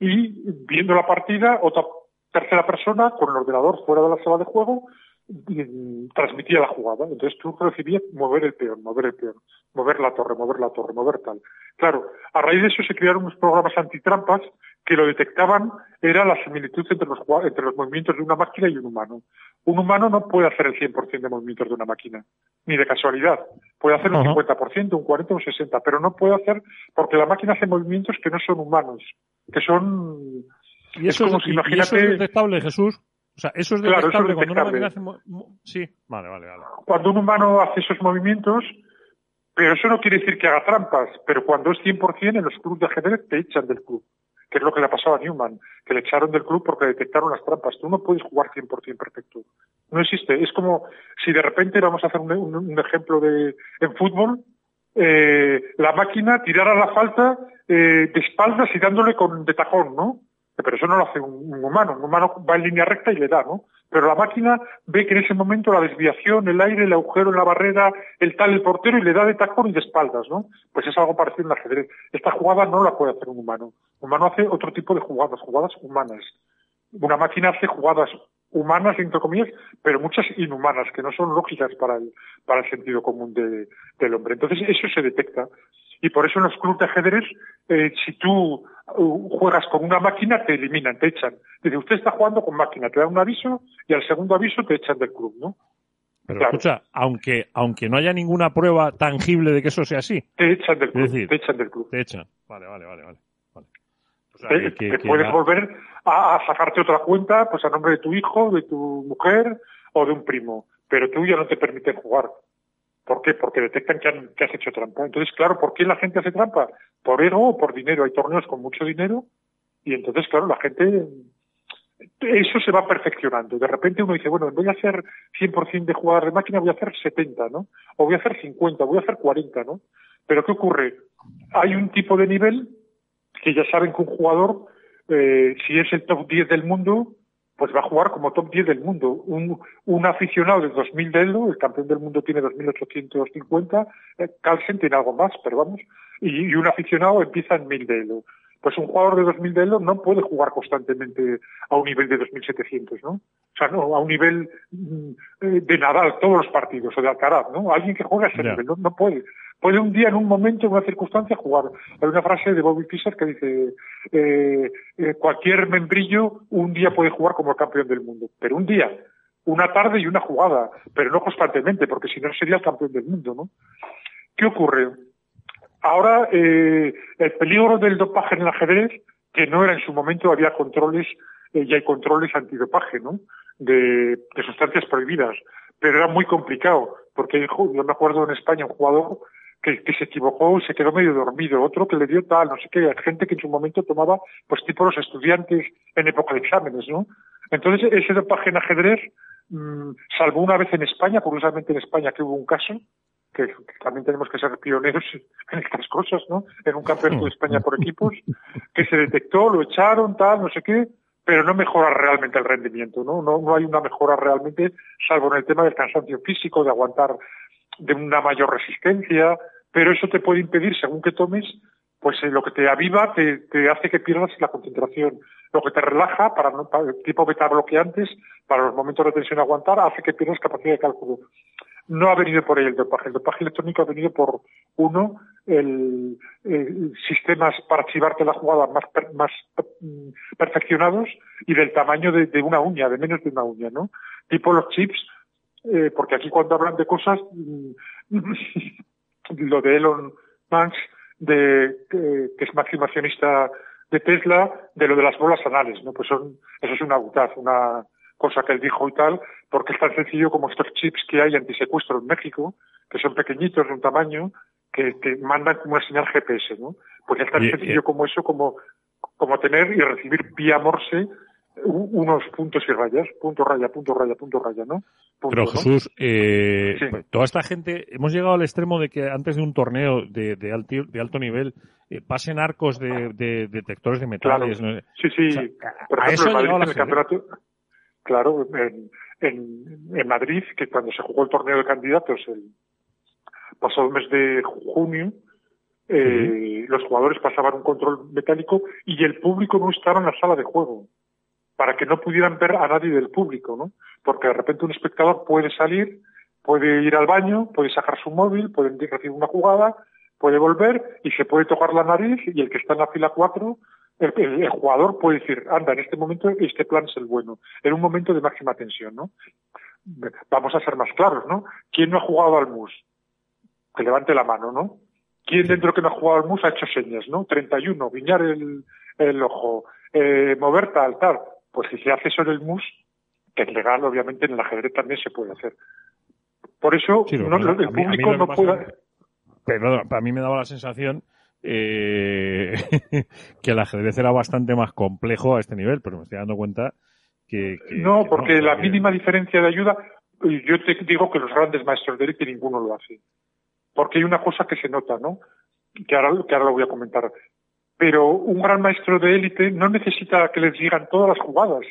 Speaker 12: y viendo la partida, otra tercera persona con el ordenador fuera de la sala de juego mm, transmitía la jugada. Entonces tú recibías mover el peón, mover el peón, mover la torre, mover la torre, mover tal. Claro, a raíz de eso se crearon unos programas antitrampas que lo detectaban era la similitud entre los, entre los movimientos de una máquina y un humano. Un humano no puede hacer el 100% de movimientos de una máquina, ni de casualidad. Puede hacer un
Speaker 2: Ajá.
Speaker 12: 50%, un 40%, un 60%, pero no puede hacer porque la máquina hace movimientos que no son humanos, que son
Speaker 2: Y
Speaker 12: Es
Speaker 2: eso,
Speaker 12: como
Speaker 2: es,
Speaker 12: si
Speaker 2: y- y
Speaker 12: imagínate-
Speaker 2: eso es detectable, Jesús. O sea, eso es
Speaker 12: Claro, eso es
Speaker 2: detectable cuando una
Speaker 12: detectable.
Speaker 2: máquina hace... Sí, vale, vale, vale.
Speaker 12: Cuando un humano hace esos movimientos, pero eso no quiere decir que haga trampas, pero cuando es 100% en los clubes de ajedrez te echan del club, que es lo que le ha pasado a Newman, que le echaron del club porque detectaron las trampas. Tú no puedes jugar 100% perfecto. No existe. Es como si de repente, vamos a hacer un, ejemplo de en fútbol, eh, la máquina tirara la falta eh, de espaldas y dándole con de tajón, ¿no? Pero eso no lo hace un, humano. Un humano va en línea recta y le da, ¿no? Pero la máquina ve que en ese momento la desviación, el aire, el agujero en la barrera, el tal, el portero y le da de tajón y de espaldas, ¿no? Pues es algo parecido en el ajedrez. Esta jugada no la puede hacer un humano. Un humano hace otro tipo de jugadas, jugadas humanas. Una máquina hace jugadas humanas, entre comillas, pero muchas inhumanas, que no son lógicas para el, para el sentido común de- del hombre. Entonces, eso se detecta. Y por eso en los clubes de ajedrez, eh, si tú uh, juegas con una máquina, te eliminan, te echan. Dice, usted está jugando con máquina, te dan un aviso y al segundo aviso te echan del club, ¿no?
Speaker 2: Pero
Speaker 12: Claro.
Speaker 2: escucha, aunque, aunque no haya ninguna prueba tangible de que eso sea así,
Speaker 12: Te echan del club,
Speaker 2: decir,
Speaker 12: te echan del club.
Speaker 2: te echan. Vale, vale, vale, vale. vale. O sea,
Speaker 12: Te,
Speaker 2: que- que-
Speaker 12: te
Speaker 2: que
Speaker 12: puedes
Speaker 2: la-
Speaker 12: volver a, a sacarte otra cuenta, pues a nombre de tu hijo, de tu mujer o de un primo, pero tú ya no te permiten jugar. ¿Por qué? Porque detectan que, han- que has hecho trampa. Entonces, claro, ¿por qué la gente hace trampa? ¿Por ego o por dinero? Hay torneos con mucho dinero y entonces, claro, la gente... Eso se va perfeccionando. De repente uno dice, bueno, voy a hacer 100% de jugadas de máquina, voy a hacer 70, ¿no? O voy a hacer 50, voy a hacer 40, ¿no? Pero ¿qué ocurre? Hay un tipo de nivel que ya saben que un jugador, eh, si es el top 10 del mundo, pues va a jugar como top 10 del mundo. Un, un aficionado de 2000 de Elo, el campeón del mundo tiene 2850, eh, Carlsen tiene algo más, pero vamos, y, y un aficionado empieza en 1000 de Elo. Pues un jugador de 2000 de Elo no puede jugar constantemente a un nivel de 2700, ¿no? O sea, no, a un nivel mm, eh, de Nadal todos los partidos, o de Alcaraz, ¿no? Alguien que juega a ese nivel, no, no puede. Puede un día, en un momento, en una circunstancia, jugar. Hay una frase de Bobby Fischer que dice, eh, eh, cualquier membrillo un día puede jugar como el campeón del mundo, pero un día, una tarde y una jugada, pero no constantemente, porque si no sería el campeón del mundo, ¿no? ¿Qué ocurre? Ahora, eh, el peligro del dopaje en el ajedrez, que no era en su momento, había controles, eh, y hay controles antidopaje, ¿no? De, sustancias prohibidas. Pero era muy complicado, porque yo me acuerdo en España un jugador que, se equivocó y se quedó medio dormido, otro que le dio tal, no sé qué, gente que en su momento tomaba, pues tipo los estudiantes en época de exámenes, ¿no? Entonces, ese dopaje en ajedrez, mm, salvo una vez en España, curiosamente en España que hubo un caso, que, también tenemos que ser pioneros (laughs) en estas cosas, ¿no? En un campeonato de España por equipos, que se detectó, lo echaron, tal, no sé qué, pero no mejora realmente el rendimiento. No, no hay una mejora realmente, salvo en el tema del cansancio físico, de aguantar de una mayor resistencia, pero eso te puede impedir, según que tomes, pues eh, lo que te aviva te, te hace que pierdas la concentración. Lo que te relaja, para, para tipo beta bloqueantes, para los momentos de tensión aguantar, hace que pierdas capacidad de cálculo. No ha venido por ahí el dopaje. El dopaje electrónico ha venido por, uno, el, el sistemas para archivarte la jugada más, más mm, perfeccionados y del tamaño de, de una uña, de menos de una uña, ¿no? Tipo los chips, eh, porque aquí cuando hablan de cosas, mm, (laughs) lo de Elon Musk, de, que, que es máximo accionista de Tesla, de lo de las bolas anales, ¿no? Pues son, eso es una butaz, una cosa que él dijo y tal, porque es tan sencillo como estos chips que hay antisecuestro en México, que son pequeñitos de un tamaño, que, que mandan como una señal GPS, ¿no? Pues es tan sencillo como eso, como, como tener y recibir vía Morse unos puntos y rayas, punto raya, punto raya, punto raya, ¿no? Punto,
Speaker 2: Pero
Speaker 12: ¿no?
Speaker 2: Jesús, eh,
Speaker 12: Sí.
Speaker 2: pues, toda esta gente, hemos llegado al extremo de que antes de un torneo de, de, alti- de alto nivel eh, pasen arcos de, de detectores de metales.
Speaker 12: Claro.
Speaker 2: ¿no?
Speaker 12: Sí, sí.
Speaker 2: O sea,
Speaker 12: Por ejemplo,
Speaker 2: eso
Speaker 12: en Madrid, en el campeonato, claro, en, en, en Madrid, que cuando se jugó el torneo de candidatos el pasado mes de junio, eh, los jugadores pasaban un control metálico y el público no estaba en la sala de juego para que no pudieran ver a nadie del público, ¿no? Porque de repente un espectador puede salir, puede ir al baño, puede sacar su móvil, puede recibir una jugada, puede volver y se puede tocar la nariz y el que está en la fila 4, el, el- el jugador puede decir, anda, en este momento este plan es el bueno, en un momento de máxima tensión, ¿no? Vamos a ser más claros, ¿no? ¿Quién no ha jugado al mus? Que levante la mano, ¿no? ¿Quién dentro que no ha jugado al mus ha hecho señas, ¿no? 31, guiñar el, el ojo, eh, mover tal, tal. Pues si se hace en el MUS, que es legal, obviamente en el ajedrez también se puede hacer. Por eso
Speaker 2: Sí, lo
Speaker 12: no-
Speaker 2: que-
Speaker 12: lo-
Speaker 2: a
Speaker 12: el
Speaker 2: mí-
Speaker 12: público
Speaker 2: que
Speaker 12: no puede...
Speaker 2: Pero a mí me daba la sensación eh, (laughs) que el ajedrez era bastante más complejo a este nivel, pero me estoy dando cuenta que... que-
Speaker 12: No,
Speaker 2: que
Speaker 12: porque la
Speaker 2: que-
Speaker 12: mínima diferencia de ayuda, yo te digo que los grandes maestros de élite ninguno lo hace. Porque hay una cosa que se nota, ¿no? Que ahora, que ahora lo voy a comentar. Pero un gran maestro de élite no necesita que les digan todas las jugadas.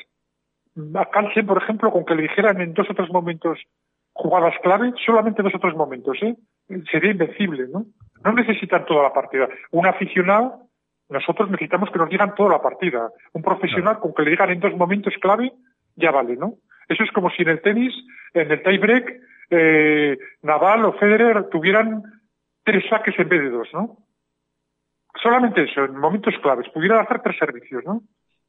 Speaker 12: A Carlsen, por ejemplo, con que le dijeran en dos o tres momentos jugadas clave, solamente dos o tres momentos, ¿eh? Sería invencible, ¿no? No necesitan toda la partida. Un aficionado, nosotros necesitamos que nos digan toda la partida. Un profesional, con que le digan en dos momentos clave, ya vale, ¿no? Eso es como si en el tenis, en el tiebreak, eh, Nadal o Federer tuvieran tres saques en vez de dos, ¿no? Solamente eso, en momentos claves, pudieran hacer tres servicios, ¿no?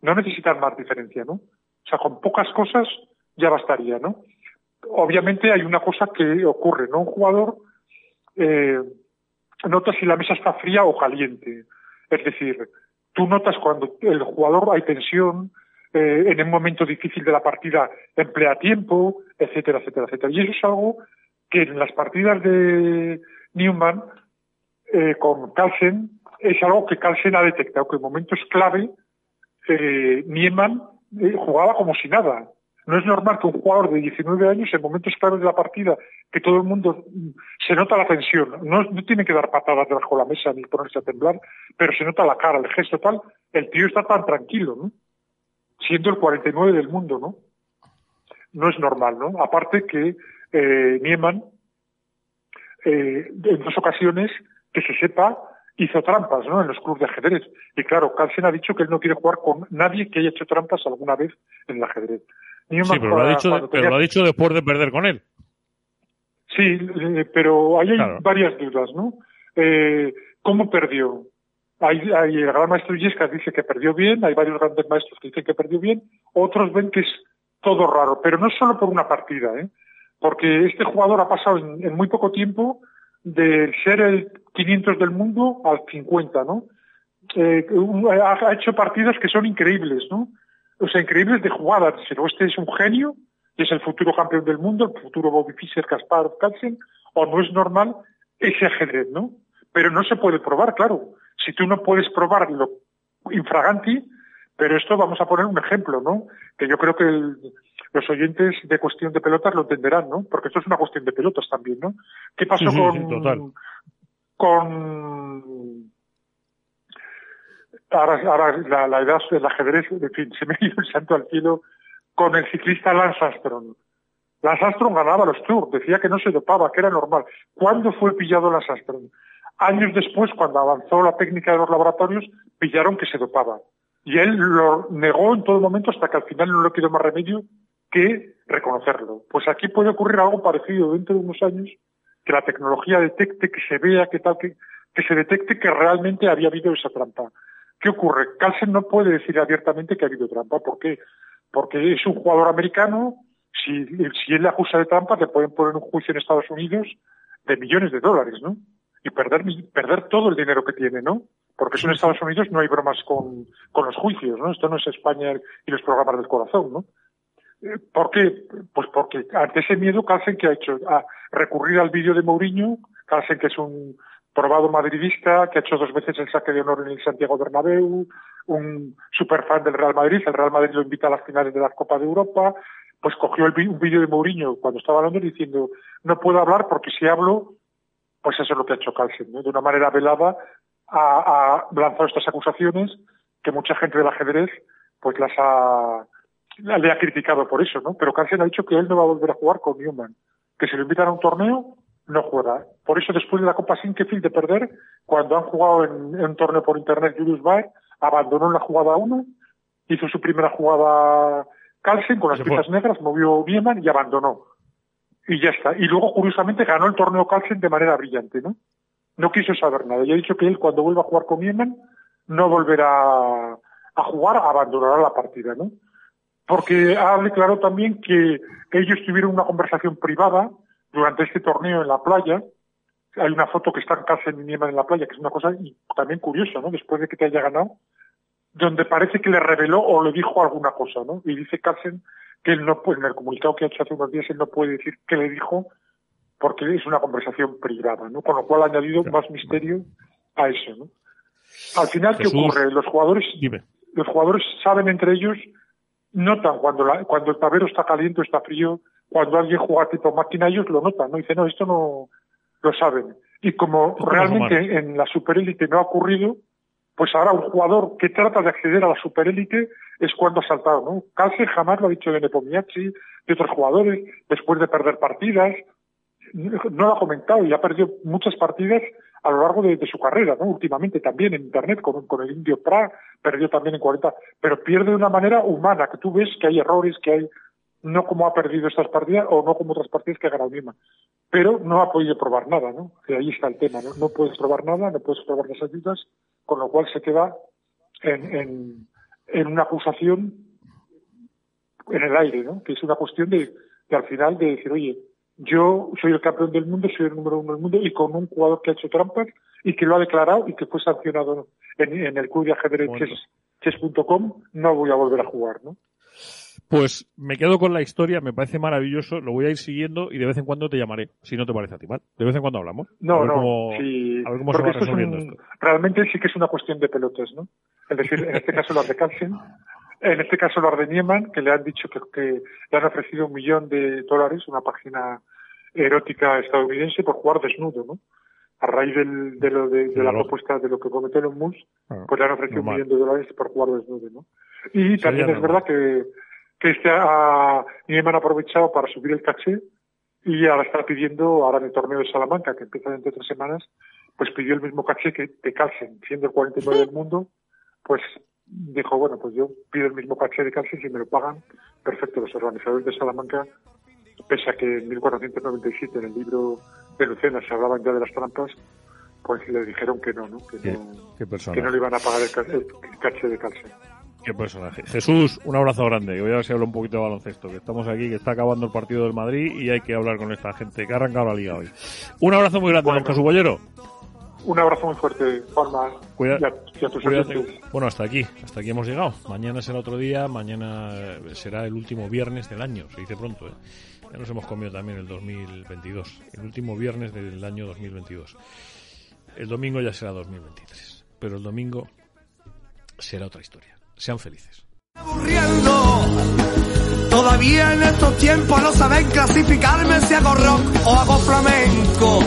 Speaker 12: No necesitan más diferencia, ¿no? O sea, con pocas cosas ya bastaría, ¿no? Obviamente hay una cosa que ocurre, ¿no? Un jugador eh, nota si la mesa está fría o caliente. Es decir, tú notas cuando el jugador hay tensión, eh, en un momento difícil de la partida emplea tiempo, etcétera, etcétera, etcétera. Y eso es algo que en las partidas de Newman eh, con Carlsen es algo que Carlsen ha detectado, que en momentos clave eh, Niemann eh, jugaba como si nada. No es normal que un jugador de 19 años, en momentos claves de la partida, que todo el mundo mm, se nota la tensión, no, no tiene que dar patadas debajo de la mesa ni ponerse a temblar, pero se nota la cara, el gesto tal, el tío está tan tranquilo, ¿no? Siendo el 49 del mundo, ¿no? No es normal, ¿no? Aparte que eh, Niemann, eh, en dos ocasiones, que se sepa, hizo trampas, ¿no? En los clubes de ajedrez. Y claro, Carlsen ha dicho que él no quiere jugar con nadie que haya hecho trampas alguna vez en el ajedrez.
Speaker 2: Sí, pero lo, ha dicho,
Speaker 12: cuando
Speaker 2: pero
Speaker 12: tenía-
Speaker 2: lo ha dicho después de perder con él.
Speaker 12: Sí, eh, pero ahí hay
Speaker 2: Claro.
Speaker 12: varias dudas, ¿no? Eh, ¿Cómo perdió? Hay, hay- el gran maestro Illescas dice que perdió bien, hay varios grandes maestros que dicen que perdió bien, otros ven que es todo raro, pero no solo por una partida, ¿eh? Porque este jugador ha pasado en, en muy poco tiempo de ser el 500 del mundo al 50, ¿no? Eh, ha, hecho partidas que son increíbles, ¿no? O sea, increíbles de jugadas. Pero este es un genio, es el futuro campeón del mundo, el futuro Bobby Fischer, Kasparov, Carlsen, o no es normal ese ajedrez, ¿no? Pero no se puede probar, claro. Si tú no puedes probar lo infraganti, pero esto vamos a poner un ejemplo, ¿no? Que yo creo que el- los oyentes de cuestión de pelotas lo entenderán, ¿no? Porque esto es una cuestión de pelotas también, ¿no? ¿Qué pasó
Speaker 2: Sí,
Speaker 12: con,
Speaker 2: sí, total.
Speaker 12: con ahora, ahora la, la edad del ajedrez, en fin, se me ha ido el santo al cielo con el ciclista Lance Armstrong. Lance Armstrong ganaba los Tours, decía que no se dopaba, que era normal. ¿Cuándo fue pillado Lance Armstrong? Años después, cuando avanzó la técnica de los laboratorios, pillaron que se dopaba. Y él lo negó en todo momento hasta que al final no le quedó más remedio que reconocerlo. Pues aquí puede ocurrir algo parecido dentro de unos años, que la tecnología detecte, que se vea, que tal, que, se detecte que realmente había habido esa trampa. ¿Qué ocurre? Carlsen no puede decir abiertamente que ha habido trampa. ¿Por qué? Porque es un jugador americano. Si, si él le acusa de trampa, le pueden poner un juicio en Estados Unidos de millones de dólares, ¿no? Y perder, perder todo el dinero que tiene, ¿no? Porque eso en Estados Unidos no hay bromas con, con los juicios, ¿no? Esto no es España y los programas del corazón, ¿no? ¿Por qué? Pues porque ante ese miedo, Carlsen, que ha hecho? Ha recurrido al vídeo de Mourinho, Carlsen, que es un probado madridista, que ha hecho dos veces el saque de honor en el Santiago Bernabéu, un superfan del Real Madrid, el Real Madrid lo invita a las finales de la Copa de Europa, pues cogió el, un vídeo de Mourinho cuando estaba hablando diciendo, no puedo hablar porque si hablo, pues eso es lo que ha hecho Carlsen, ¿no? De una manera velada ha, ha lanzado estas acusaciones que mucha gente del ajedrez pues las ha le ha criticado por eso, ¿no? Pero Carlsen ha dicho que él no va a volver a jugar con Newman, que si lo invitan a un torneo no juega. Por eso después de la Copa Sinquefield de perder, cuando han jugado en, en un torneo por internet Julius Baer, abandonó en la jugada 1, hizo su primera jugada Carlsen con las piezas negras, movió Newman y abandonó. Y ya está. Y luego, curiosamente, ganó el torneo Carlsen de manera brillante, ¿no? No quiso saber nada. Y ha dicho que él, cuando vuelva a jugar con Newman, no volverá a jugar, abandonará la partida, ¿no? Porque ha declarado también que ellos tuvieron una conversación privada durante este torneo en la playa. Hay una foto que están Carlsen y Niemann en la playa, que es una cosa y también curiosa, ¿no? Después de que te haya ganado, donde parece que le reveló o le dijo alguna cosa, ¿no? Y dice Carlsen que él no puede, en el comunicado que ha hecho hace unos días, él no puede decir qué le dijo porque es una conversación privada, ¿no? Con lo cual ha añadido más misterio a eso, ¿no? Al final, ¿qué
Speaker 2: Jesús,
Speaker 12: ocurre? Los jugadores,
Speaker 2: Dime.
Speaker 12: los jugadores saben entre ellos, notan cuando, la- cuando el tablero está caliente o está frío, cuando alguien juega tipo máquina, ellos lo notan, ¿no? Dicen, no, esto no lo saben. Y como realmente en la superélite no ha ocurrido, pues ahora un jugador que trata de acceder a la superélite es cuando ha saltado, ¿no? Carlsen jamás lo ha dicho de Nepomniachtchi, de otros jugadores, después de perder partidas, no lo ha comentado y ha perdido muchas partidas a lo largo de, su carrera, ¿no? Últimamente también en internet con, con el indio Pra, perdió también en 40, pero pierde de una manera humana, que tú ves que hay errores, que hay, no como ha perdido estas partidas o no como otras partidas que ha ganado misma, pero no ha podido probar nada, ¿no? Que ahí está el tema, ¿no? No puedes probar nada, no puedes probar las ayudas, con lo cual se queda en, en, en una acusación en el aire, ¿no? Que es una cuestión de, de al final de decir, oye, yo soy el campeón del mundo, soy el número uno del mundo y con un jugador que ha hecho trampas y que lo ha declarado y que fue sancionado en, en el club de ajedrez
Speaker 2: Bueno.
Speaker 12: chess.com, no voy a volver a jugar, ¿no?
Speaker 2: Pues me quedo con la historia, me parece maravilloso, lo voy a ir siguiendo y de vez en cuando te llamaré, si no te parece a ti mal. De vez en cuando hablamos. a
Speaker 12: No,
Speaker 2: ver
Speaker 12: no,
Speaker 2: cómo,
Speaker 12: sí,
Speaker 2: a ver cómo se va
Speaker 12: esto es
Speaker 2: resolviendo
Speaker 12: un-
Speaker 2: esto.
Speaker 12: realmente sí que es una cuestión de pelotas, ¿no? Es decir, en este caso las de Carlsen, en este caso las de Nieman, que le han dicho que, que le han ofrecido un millón de dólares, una página erótica estadounidense, por jugar desnudo, ¿no? A raíz del, de, lo de, la propuesta de lo que cometió Elon Musk,
Speaker 2: Ah,
Speaker 12: pues le han ofrecido
Speaker 2: normal.
Speaker 12: un millón de dólares por jugar desnudo, ¿no? Y también es
Speaker 2: normal.
Speaker 12: verdad que, que este ha, Nieman ha aprovechado para subir el caché y ahora está pidiendo, ahora en el torneo de Salamanca, que empieza dentro de tres semanas, pues pidió el mismo caché que, que Carlsen, siendo el 49 del mundo, pues dijo, bueno, pues yo pido el mismo caché de Carlsen, si me lo pagan, perfecto, los organizadores de Salamanca, pese a que en 1497 en el libro de Lucena se hablaban ya de las trampas, pues le dijeron que no, ¿no? Que
Speaker 2: Qué,
Speaker 12: no,
Speaker 2: qué
Speaker 12: que no le iban a pagar el, ca- el caché de Carlsen.
Speaker 2: Qué personaje. Jesús, un abrazo grande. que Voy a ver si hablo un poquito de baloncesto. Que estamos aquí, que está acabando el partido del Madrid y hay que hablar con esta gente que ha arrancado la liga hoy. Un abrazo muy grande,
Speaker 12: Bueno.
Speaker 2: don Jesús Bollero.
Speaker 12: Un abrazo muy fuerte, Juanma,
Speaker 2: Cuida-
Speaker 12: y a, y a tus
Speaker 2: Cuídate.
Speaker 12: oyentes.
Speaker 2: Bueno, hasta aquí, hasta aquí hemos llegado. Mañana será otro día, mañana eh, será el último viernes del año, se dice pronto, ¿eh? Ya nos hemos comido también el 2022, el último viernes del año 2022. El domingo ya será 2023, pero el domingo será otra historia. Sean felices.
Speaker 13: aburriendo. Todavía en estos tiempos no saben clasificarme si hago rock o hago flamenco.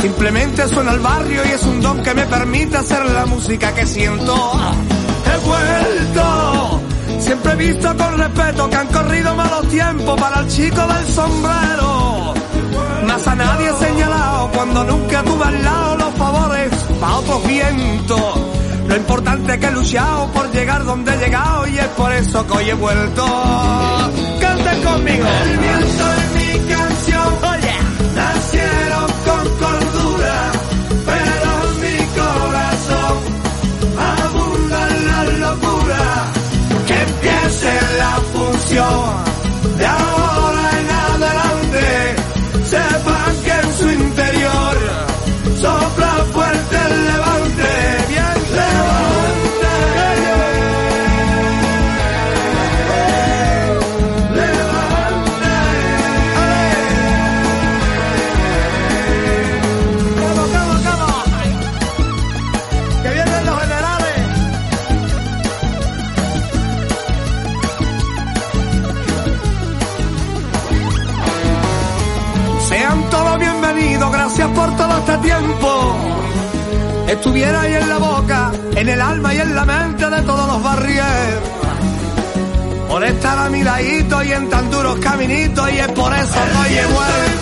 Speaker 13: Simplemente suena al barrio y es un don que me permite hacer la música que siento. He vuelto, siempre he visto con respeto que han corrido malos tiempos para el chico del sombrero. Más a nadie he señalado cuando nunca tuve al lado los favores pa' otros vientos. Lo importante es que he luchado por llegar donde he llegado y es por eso que hoy he vuelto. Canten conmigo. El viento en mi canción, Ladito y es por eso hoy he vuelto.